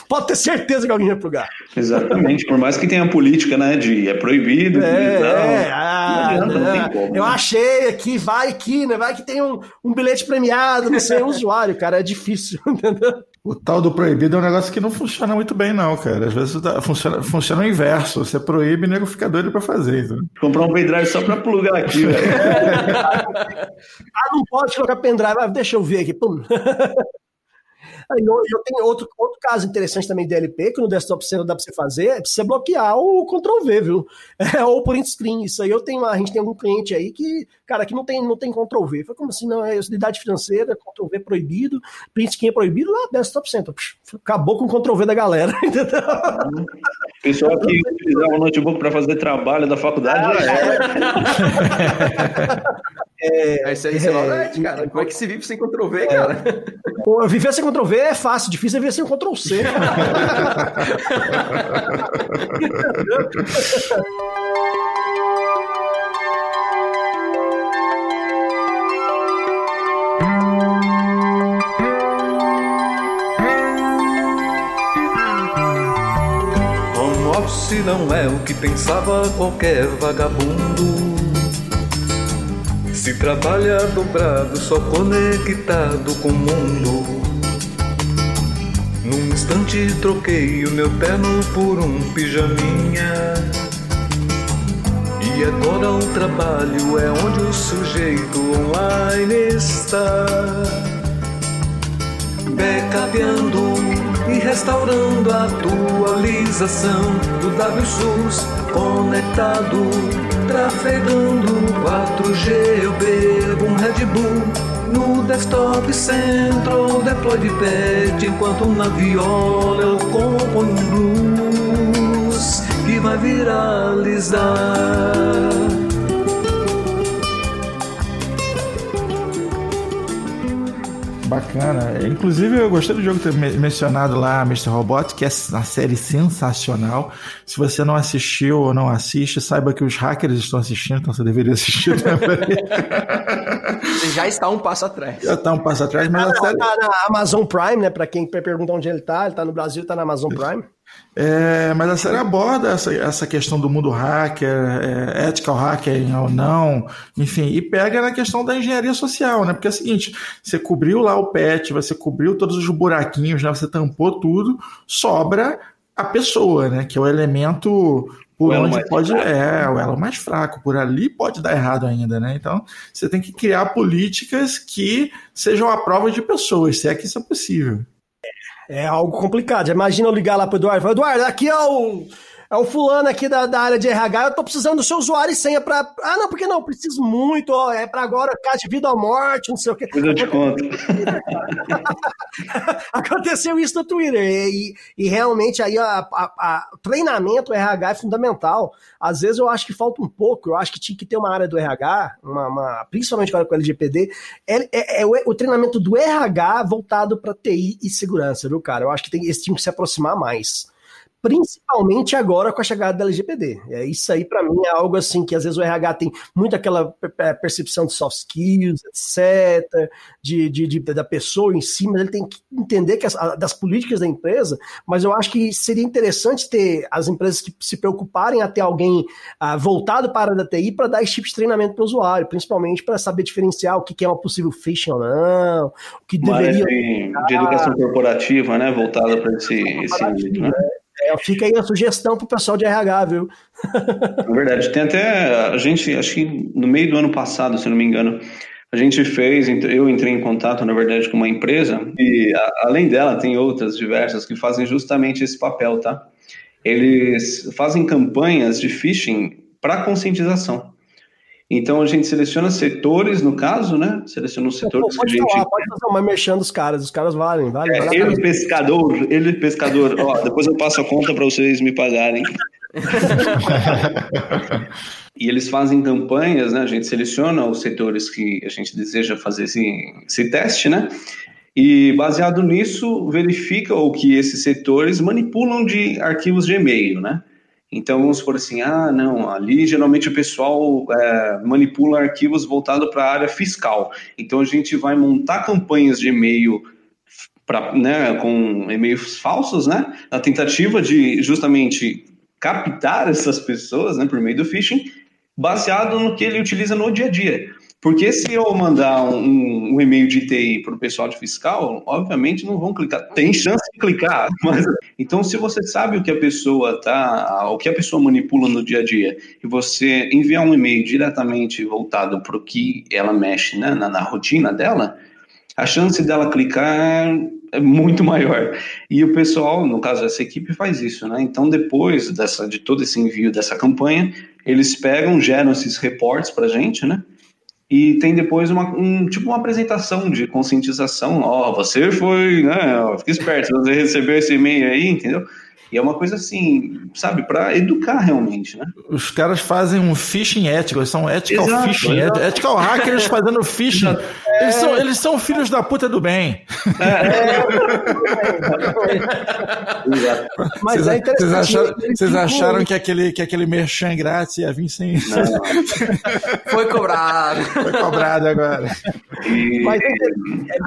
Pode ter certeza que alguém vai plugar. Exatamente, por mais que tenha política, né, de é proibido. É, não, é ah, não, não, como, eu né? achei aqui, vai aqui, né, vai que tem um, um bilhete premiado, não sei, é usuário, cara, é difícil, [laughs] entendeu? O tal do proibido é um negócio que não funciona muito bem, não, cara. Às vezes tá, funciona, funciona o inverso. Você proíbe e o nego fica doido pra fazer. Então. Comprar um pendrive só pra plugar aqui, velho. [laughs] ah, não pode colocar pendrive. Ah, deixa eu ver aqui. Pum. Eu, eu tenho outro, outro caso interessante também de DLP, que no desktop não dá para você fazer, é você bloquear o Ctrl V, viu? [laughs] É, ou print screen. Isso aí eu tenho, a gente tem algum cliente aí que, cara, que não tem, não tem Ctrl V. Foi como assim, não, é utilidade financeira, Ctrl V proibido, print screen é proibido, lá, desktop center. Acabou com o Ctrl V da galera, [laughs] entendeu? Pessoal que utilizava o notebook para fazer trabalho da faculdade. Ah, é. [laughs] É, isso aí é, é, cara. Como é que se vive sem Ctrl V, é. cara? Pô, viver sem Ctrl V é fácil, difícil é viver sem Ctrl C. Home office não é o que pensava qualquer vagabundo. Se trabalha dobrado, só conectado com o mundo. Num instante troquei o meu terno por um pijaminha. E agora o trabalho é onde o sujeito online está. Backupeando e restaurando a atualização do WSUS conectado, trafegando 4G. Eu bebo um Red Bull no desktop central, deploy de pet enquanto na viola eu componho um blues que vai viralizar. Bacana. Inclusive, eu gostei do jogo ter mencionado lá Mr. Robot, que é uma série sensacional. Se você não assistiu ou não assiste, saiba que os hackers estão assistindo, então você deveria assistir [laughs] também. Você já está um passo atrás. Já está um passo atrás, mas tá, a série... tá na Amazon Prime, né? Para quem perguntar onde ele está, ele está no Brasil, está na Amazon Prime. É, mas a série aborda essa, essa questão do mundo hacker, é, ethical hacking ou não, enfim, e pega na questão da engenharia social, né? Porque é o seguinte, você cobriu lá o patch, você cobriu todos os buraquinhos, né? Você tampou tudo, sobra a pessoa, né? Que é o elemento por onde pode. Fraco. É, o elo mais fraco. Por ali pode dar errado ainda, né? Então, você tem que criar políticas que sejam a prova de pessoas, se é que isso é possível. É algo complicado. Imagina eu ligar lá pro Eduardo e falar, Eduardo, aqui é o é o fulano aqui da, da área de RH, eu tô precisando do seu usuário e senha pra. Ah, não, porque não, preciso muito, ó, é pra agora, caso de vida ou morte, não sei o quê. Eu te conto. Aconteceu isso no Twitter, e, e realmente aí o treinamento RH é fundamental. Às vezes eu acho que falta um pouco, eu acho que tinha que ter uma área do RH, uma, uma principalmente agora com o LGPD, é, é, é o, o, treinamento do RH voltado para TI e segurança, viu, cara? Eu acho que tem, esse time que se aproximar mais principalmente agora com a chegada da LGPD. É, isso aí, para mim, é algo assim que às vezes o RH tem muito aquela percepção de soft skills, etc., de, de, de da pessoa em si, mas ele tem que entender que as, das políticas da empresa, mas eu acho que seria interessante ter as empresas que se preocuparem a ter alguém ah, voltado para a TI para dar esse tipo de treinamento para o usuário, principalmente para saber diferenciar o que, que é uma possível phishing ou não, o que deveria... De, de educação corporativa, né, voltada para esse, esse âmbito, né? É. Fica aí a sugestão para o pessoal de RH, viu? É verdade. Tem até. A gente, acho que no meio do ano passado, se não me engano, a gente fez. Eu entrei em contato, na verdade, com uma empresa, e a, além dela, tem outras diversas que fazem justamente esse papel, tá? Eles fazem campanhas de phishing para conscientização. Então a gente seleciona setores, no caso, né? Seleciona os setores pode que a gente. Falar, pode fazer uma mexendo os caras, os caras valem, valem. É, ele pescador, ele pescador. Ó, depois eu passo a conta para vocês me pagarem. [laughs] e eles fazem campanhas, né? A gente seleciona os setores que a gente deseja fazer esse, esse teste, né? E baseado nisso, verifica o que esses setores manipulam de arquivos de e-mail, né? Então, vamos supor assim, ah, não, ali geralmente o pessoal é, manipula arquivos voltados para a área fiscal. Então, a gente vai montar campanhas de e-mail pra, né, com e-mails falsos, né, na tentativa de justamente captar essas pessoas, né, por meio do phishing, baseado no que ele utiliza no dia a dia. Porque se eu mandar um, um e-mail de TI para o pessoal de fiscal, obviamente não vão clicar. Tem chance de clicar, [laughs] mas então se você sabe o que a pessoa tá, o que a pessoa manipula no dia a dia, e você enviar um e-mail diretamente voltado para o que ela mexe né, na, na rotina dela, a chance dela clicar é muito maior. E o pessoal, no caso dessa equipe, faz isso, né? Então, depois dessa, de todo esse envio dessa campanha, eles pegam, geram esses reportes para a gente, né? E tem depois uma, um, tipo uma apresentação de conscientização. Ó, oh, você foi, né? Fique esperto, você recebeu esse e-mail aí, entendeu? E é uma coisa assim, sabe, para educar realmente, né? Os caras fazem um phishing ético, eles são ethical exato, phishing, exato. ethical hackers [laughs] fazendo phishing. Eles, são, eles são filhos da puta do bem. É. [laughs] Mas vocês, é interessante. Vocês acharam, vocês acharam que, aquele, que aquele merchan grátis ia vir sem. Não. [laughs] Foi cobrado. Foi cobrado agora. E... Mas é, é,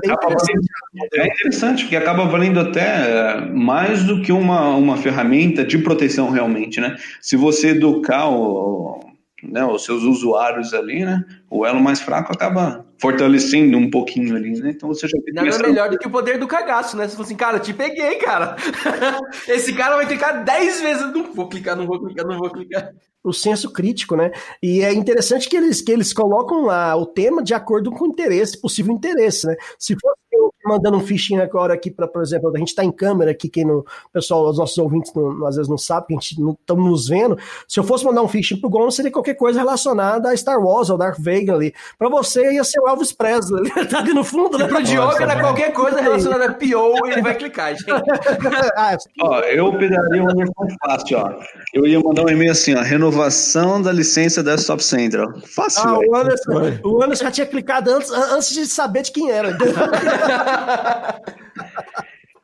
bem interessante. é interessante, porque acaba valendo até mais do que uma, uma ferramenta de proteção realmente, né? Se você educar o, né, os seus usuários ali, né? O elo mais fraco acaba fortalecendo um pouquinho ali, né? Então você já Nada essa... melhor do que o poder do cagaço, né? Você fala assim, cara, te peguei, cara. [laughs] Esse cara vai clicar 10 vezes. Não vou clicar, não vou clicar, não vou clicar o senso crítico, né? E é interessante que eles, que eles colocam lá o tema de acordo com o interesse, possível interesse, né? Se fosse eu mandando um fichinho agora aqui para, por exemplo, a gente está em câmera aqui, quem não, pessoal, os nossos ouvintes não, às vezes não sabem, que a gente não estamos nos vendo. Se eu fosse mandar um fichinho pro Gomes, seria qualquer coisa relacionada a Star Wars ou Darth Vader ali. Para você ia ser o Elvis Presley, [laughs] tá ali no fundo, né? Pro Diogo era qualquer coisa relacionada a PO, ele vai clicar, gente. [laughs] ah, ó, eu pegaria uma versão fácil, ó. Eu ia mandar um e-mail assim, ó, renovação da licença Desktop Central. Fácil, ah, o Anderson, o Anderson já tinha clicado antes, antes de saber de quem era. [laughs]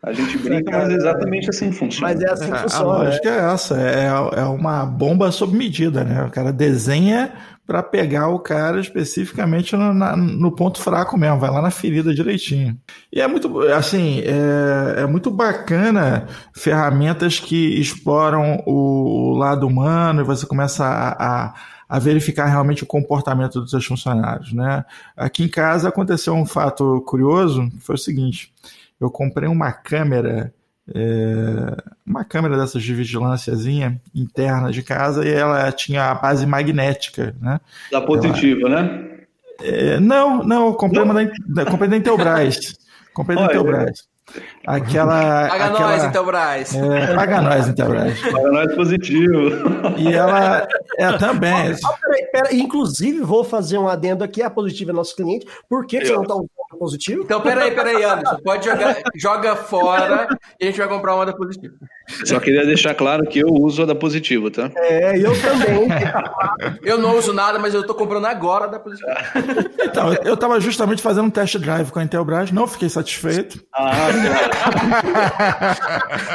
A gente brinca, mas é exatamente assim funciona. Mas é assim que funciona. A lógica é essa, é, é uma bomba sob medida, né? O cara desenha para pegar o cara especificamente no, na, no, ponto fraco mesmo, vai lá na ferida direitinho. E é muito, assim, é, é muito bacana ferramentas que exploram o, o, lado humano e você começa a, a a verificar realmente o comportamento dos seus funcionários. Né? Aqui em casa aconteceu um fato curioso, que foi o seguinte: eu comprei uma câmera é, uma câmera dessas de vigilânciazinha interna de casa e ela tinha a base magnética, né? Da positivo, ela, né? É, não, não, comprei uma da, comprei da Intelbras. Comprei da Intelbras. Aquela. Paga aquela, nós, Intelbras. É, paga nós, Intelbras. Paga nós positivo. E ela é também. Ah, peraí, peraí. Inclusive, vou fazer um adendo aqui. A Positiva é nosso cliente. Por que, que você não está usando Positivo? Então, peraí, peraí, Anderson. Pode jogar, joga fora e a gente vai comprar uma da Positiva. Só queria deixar claro que eu uso a da Positivo, tá? É, eu também. [laughs] eu não uso nada, mas eu tô comprando agora da Positivo. [laughs] Então, eu estava justamente fazendo um test drive com a Intelbras, não fiquei satisfeito. Ah, [laughs]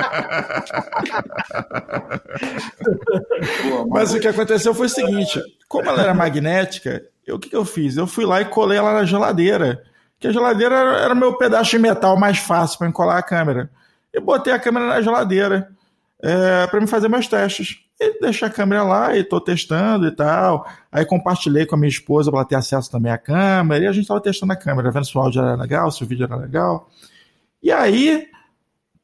Mas o que aconteceu foi o seguinte: como ela era magnética, eu, o que, que eu fiz? Eu fui lá e colei ela na geladeira. Que a geladeira era o meu pedaço de metal mais fácil para encolar a câmera. E botei a câmera na geladeira é, para me fazer meus testes. E deixei a câmera lá e estou testando e tal. Aí compartilhei com a minha esposa para ela ter acesso também à câmera. E a gente estava testando a câmera, vendo se o áudio era legal, se o vídeo era legal. E aí,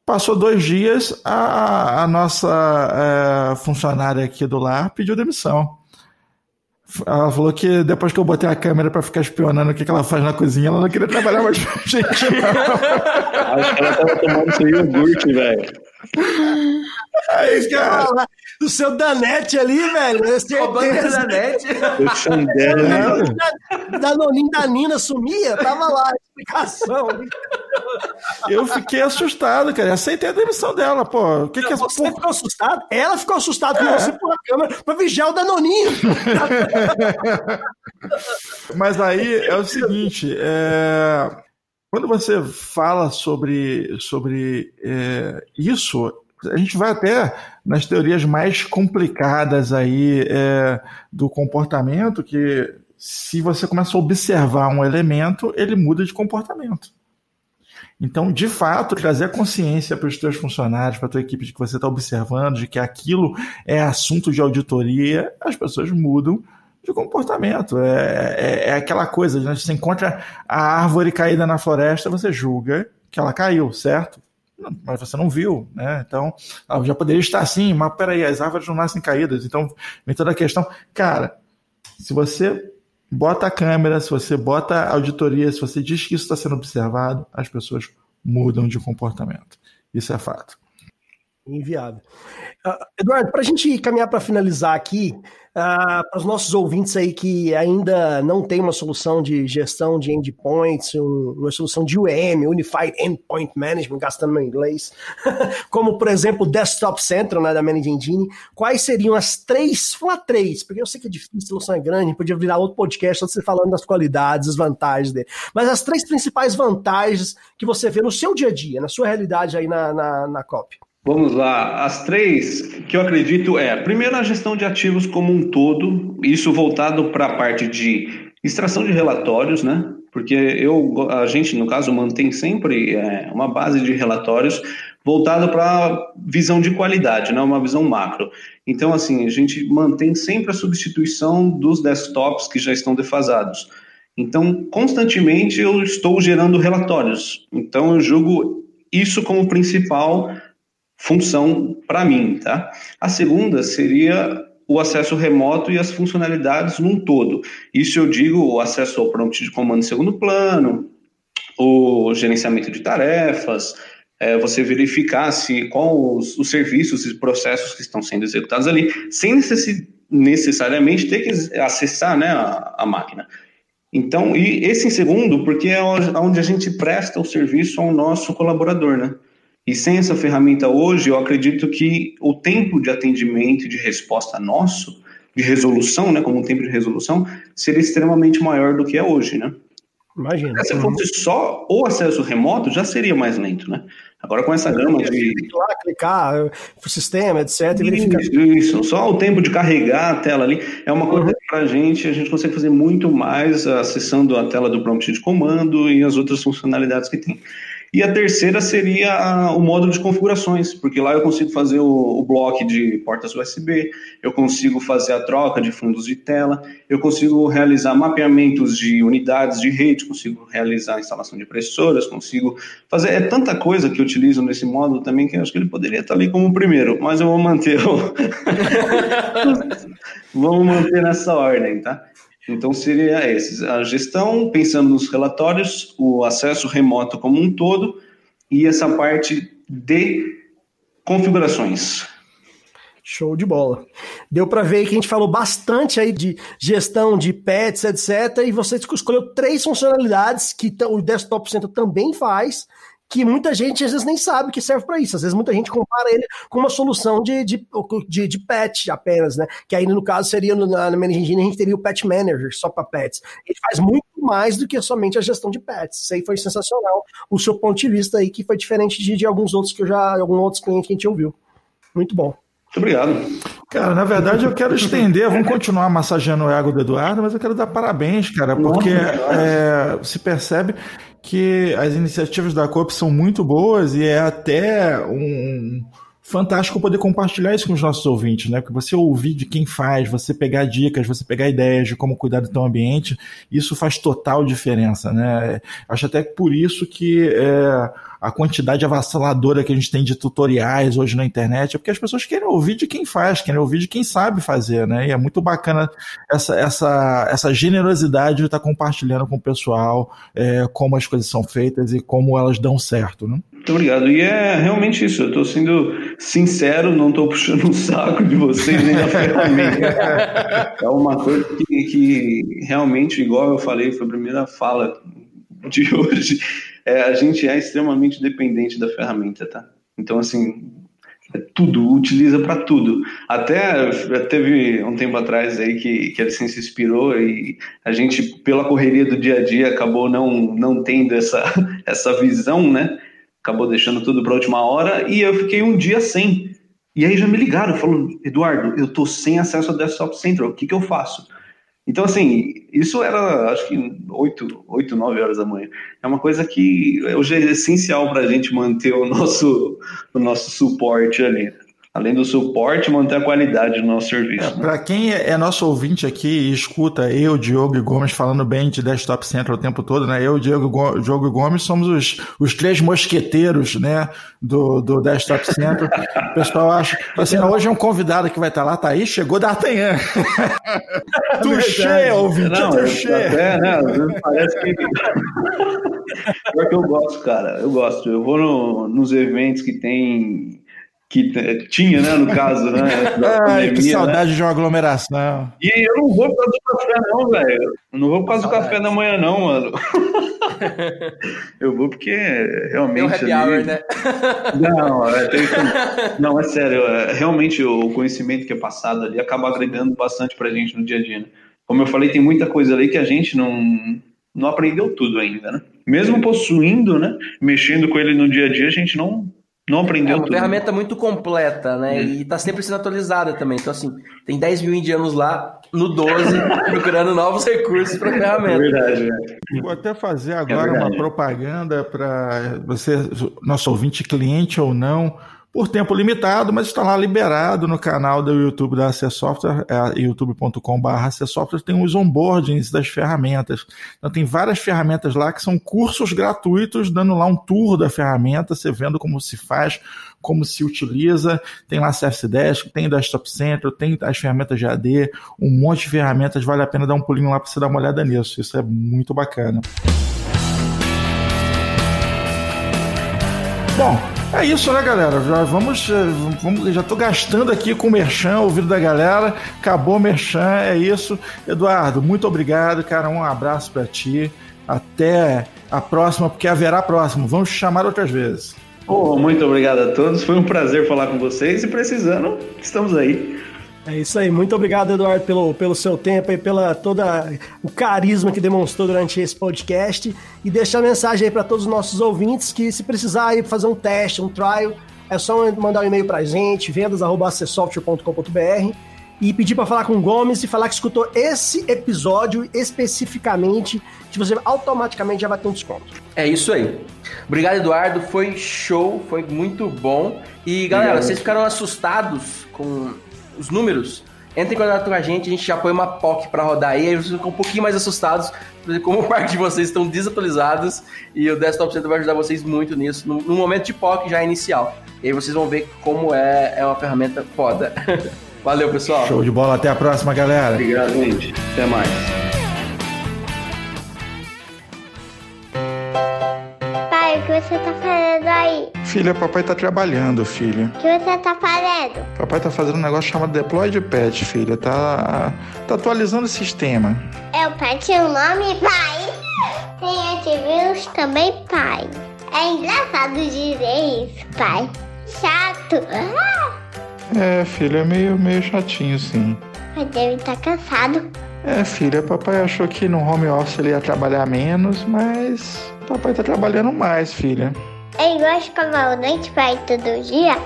passou dois dias, a, a nossa é, funcionária aqui do lar pediu demissão. Ela falou que depois que eu botei a câmera para ficar espionando o que, que ela faz na cozinha, ela não queria trabalhar mais com a gente. Não. Acho que ela tava tomando seu iogurte, velho. Aí, cara. Do seu Danete ali, velho. Roubando da net. O Xandela. Danoninho da Nina sumia, tava lá a explicação. Eu fiquei assustado, cara. Aceitei a demissão dela, pô. O que que é Você por- ficou assustado? Ela ficou assustada com É. você por a câmera pra vigiar o Danoninho. [laughs] Mas aí é o seguinte, é, quando você fala sobre, sobre é, isso, a gente vai até nas teorias mais complicadas aí é, do comportamento, que se você começa a observar um elemento, ele muda de comportamento. Então, de fato, trazer consciência para os teus funcionários, para a tua equipe de que você está observando, de que aquilo é assunto de auditoria, as pessoas mudam de comportamento. É, é, é aquela coisa, né? você encontra a árvore caída na floresta, você julga que ela caiu, certo? Mas você não viu, né? Então, ah, já poderia estar assim, mas peraí, as árvores não nascem caídas. Então, vem toda a questão. Cara, se você bota a câmera, se você bota a auditoria, se você diz que isso está sendo observado, as pessoas mudam de comportamento. Isso é fato. Inviável. Ah, Eduardo, para a gente caminhar para finalizar aqui, ah, para os nossos ouvintes aí que ainda não tem uma solução de gestão de endpoints, um- uma solução de UEM, Unified Endpoint Management, gastando meu inglês, [laughs] como por exemplo o Desktop Central né, da Manage Engine, quais seriam as três, falar três, porque eu sei que é difícil, a solução é grande, podia virar outro podcast só você falando das qualidades, as vantagens dele, mas as três principais vantagens que você vê no seu dia a dia, na sua realidade aí na, na, na COP. Vamos lá. As três que eu acredito é, primeiro, a gestão de ativos como um todo, isso voltado para a parte de extração de relatórios, né? Porque eu, a gente, no caso, mantém sempre é, uma base de relatórios voltada para visão de qualidade, né? uma visão macro. Então, assim, a gente mantém sempre a substituição dos desktops que já estão defasados. Então, constantemente eu estou gerando relatórios. Então, eu julgo isso como principal função para mim, tá? A segunda seria o acesso remoto e as funcionalidades num todo. Isso eu digo o acesso ao prompt de comando em segundo plano, o gerenciamento de tarefas, é, você verificar se quais os, os serviços e processos que estão sendo executados ali, sem necessi necessariamente ter que acessar né, a, a máquina. Então, e esse em segundo, porque é onde a gente presta o serviço ao nosso colaborador, né? E sem essa ferramenta hoje, eu acredito que o tempo de atendimento e de resposta nosso, de resolução, né, como um tempo de resolução, seria extremamente maior do que é hoje, né? Imagina. Se fosse só o acesso remoto, já seria mais lento, né? Agora com essa gama de... Lá, clicar, o sistema, etc. Isso, isso, só o tempo de carregar a tela ali é uma coisa que pra gente, a gente consegue fazer muito mais acessando a tela do prompt de comando e as outras funcionalidades que tem. E a terceira seria a, o módulo de configurações, porque lá eu consigo fazer o, o bloco de portas USB, eu consigo fazer a troca de fundos de tela, eu consigo realizar mapeamentos de unidades de rede, consigo realizar a instalação de impressoras, consigo fazer. É tanta coisa que eu utilizo nesse módulo também que eu acho que ele poderia estar ali como primeiro, mas eu vou manter o. [laughs] Vamos manter nessa ordem, tá? Então seria esses: a gestão, pensando nos relatórios, o acesso remoto como um todo e essa parte de configurações. Show de bola. Deu para ver que a gente falou bastante aí de gestão de pets, etc. E você escolheu três funcionalidades que o Desktop Center também faz que muita gente às vezes nem sabe que serve para isso. Às vezes muita gente compara ele com uma solução de, de, de, de patch apenas, né? Que aí no caso seria no, na, na Manage Engine a gente teria o Patch Manager só para pets. Ele faz muito mais do que somente a gestão de pets. Isso aí foi sensacional. O seu ponto de vista aí que foi diferente de, de alguns outros que eu já, alguns outros clientes que a gente ouviu. Muito bom. Muito obrigado. Cara, na verdade eu quero estender, vamos continuar massageando o ego do Eduardo, mas eu quero dar parabéns, cara, porque é, se percebe que as iniciativas da COP são muito boas e é até um fantástico poder compartilhar isso com os nossos ouvintes, né? Porque você ouvir de quem faz, você pegar dicas, você pegar ideias de como cuidar do teu ambiente, isso faz total diferença, né? Acho até por isso que é, a quantidade avassaladora que a gente tem de tutoriais hoje na internet é porque as pessoas querem ouvir de quem faz, querem ouvir de quem sabe fazer, né? E é muito bacana essa, essa, essa generosidade de estar compartilhando com o pessoal é, como as coisas são feitas e como elas dão certo, né? Muito obrigado. E é realmente isso. Eu estou sendo sincero, não estou puxando o um saco de vocês nem da [laughs] ferramenta. É uma coisa que, que realmente, igual eu falei, foi a primeira fala de hoje é, a gente é extremamente dependente da ferramenta, tá? Então, assim, é tudo, utiliza para tudo. Até teve um tempo atrás aí que, que a licença expirou e a gente, pela correria do dia a dia, acabou não, não tendo essa, [laughs] essa visão, né? Acabou deixando tudo para última hora e eu fiquei um dia sem. E aí já me ligaram, falando, Eduardo, eu tô sem acesso ao Desktop Central, o que, que eu faço? Então, assim, isso era, acho que 8, 8, 9 horas da manhã. É uma coisa que hoje é essencial para a gente manter o nosso, o nosso suporte ali além do suporte, manter a qualidade do nosso serviço. É, Para quem é, nosso ouvinte aqui e escuta eu, Diogo e Gomes falando bem de Desktop Central o tempo todo, né? Eu, Diogo, Diogo e Gomes somos os, os três mosqueteiros, né? Do, do Desktop Central. o pessoal acha, assim, hoje é um convidado que vai estar lá, tá aí, chegou D'Artagnan. [laughs] Tuxê, ouvinte, não, tuxê. É, né? Parece que... [laughs] Pior que eu gosto, cara, eu gosto. Eu vou no, nos eventos que tem que tinha, né, no caso, né? [laughs] Ai, que né? saudade né? de uma aglomeração. E eu não vou por causa do café, não, velho. Não vou por causa do café da manhã, não, mano. [laughs] eu vou porque realmente. Tem um happy ali... hour, né? Não, é, tem... [laughs] não, é sério. É, realmente o conhecimento que é passado ali acaba agregando bastante pra gente no dia a dia. Né? Como eu falei, tem muita coisa ali que a gente não, não aprendeu tudo ainda, né? Mesmo possuindo, né? Mexendo com ele no dia a dia, a gente não não aprendeu É uma tudo. ferramenta muito completa, né? É. E tá sempre sendo atualizada também. Então, assim, tem 10 mil indianos lá no 12 [laughs] procurando novos recursos para a ferramenta. É verdade, é. Vou até fazer agora é uma propaganda para você, nosso ouvinte, cliente ou não por tempo limitado, mas está lá liberado no canal do YouTube da AC Software, é, youtube.com.br Software, tem os onboardings das ferramentas. Então tem várias ferramentas lá que são cursos gratuitos, dando lá um tour da ferramenta, você vendo como se faz, como se utiliza, tem lá Service Desk, tem Desktop Center, tem as ferramentas de AD, um monte de ferramentas, vale a pena dar um pulinho lá para você dar uma olhada nisso, isso é muito bacana. Bom, é isso, né, galera? Já vamos, eh, vamos já tô gastando aqui com o Merchan, ouvido da galera. Acabou o Merchan, é isso. Eduardo, muito obrigado, cara. Um abraço para ti. Até a próxima, porque haverá próximo. Vamos chamar outras vezes. Oh, muito obrigado a todos. Foi um prazer falar com vocês e precisando, estamos aí. É isso aí. Muito obrigado, Eduardo, pelo, pelo seu tempo e pela toda o carisma que demonstrou durante esse podcast. E deixar a mensagem aí para todos os nossos ouvintes que se precisar aí fazer um teste, um trial, é só mandar um e-mail para a gente, vendas.acessoftware.com.br e pedir para falar com o Gomes e falar que escutou esse episódio especificamente, que você automaticamente já vai ter um desconto. É isso aí. Obrigado, Eduardo. Foi show, foi muito bom. E galera, Obrigado. vocês ficaram assustados com os números? Entre em contato com a gente, a gente já põe uma POC para rodar aí, aí vocês ficam um pouquinho mais assustados, como [laughs] parte de vocês estão desatualizados e o Desktop Center vai ajudar vocês muito nisso, no, no momento de POC já inicial. E aí vocês vão ver como é, é uma ferramenta foda. [laughs] Valeu, pessoal. Show de bola, até a próxima, galera. Obrigado, gente. Até mais. Filha, papai tá trabalhando, filha. O que você tá fazendo? Papai tá fazendo um negócio chamado deploy de pet, filha. Tá, tá atualizando o sistema. É o pet o nome, pai? Tem antivírus também, pai. É engraçado dizer isso, pai. Chato. É, filha, é meio, meio chatinho, sim. Mas deve estar tá cansado. É, filha, papai achou que no home office ele ia trabalhar menos, mas papai tá trabalhando mais, filha. É igual escovar o dente pra ir todo dia?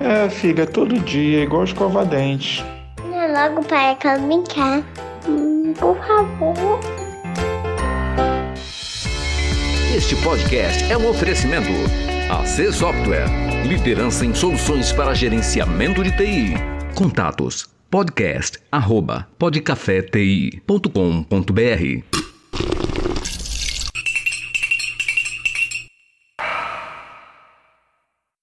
É, filha, todo dia, igual escovar dente. Não, logo para eu brincar. Hum, por favor. Este podcast é um oferecimento. AC Software. Liderança em soluções para gerenciamento de TI. Contatos podcast arroba podcafeti.com.br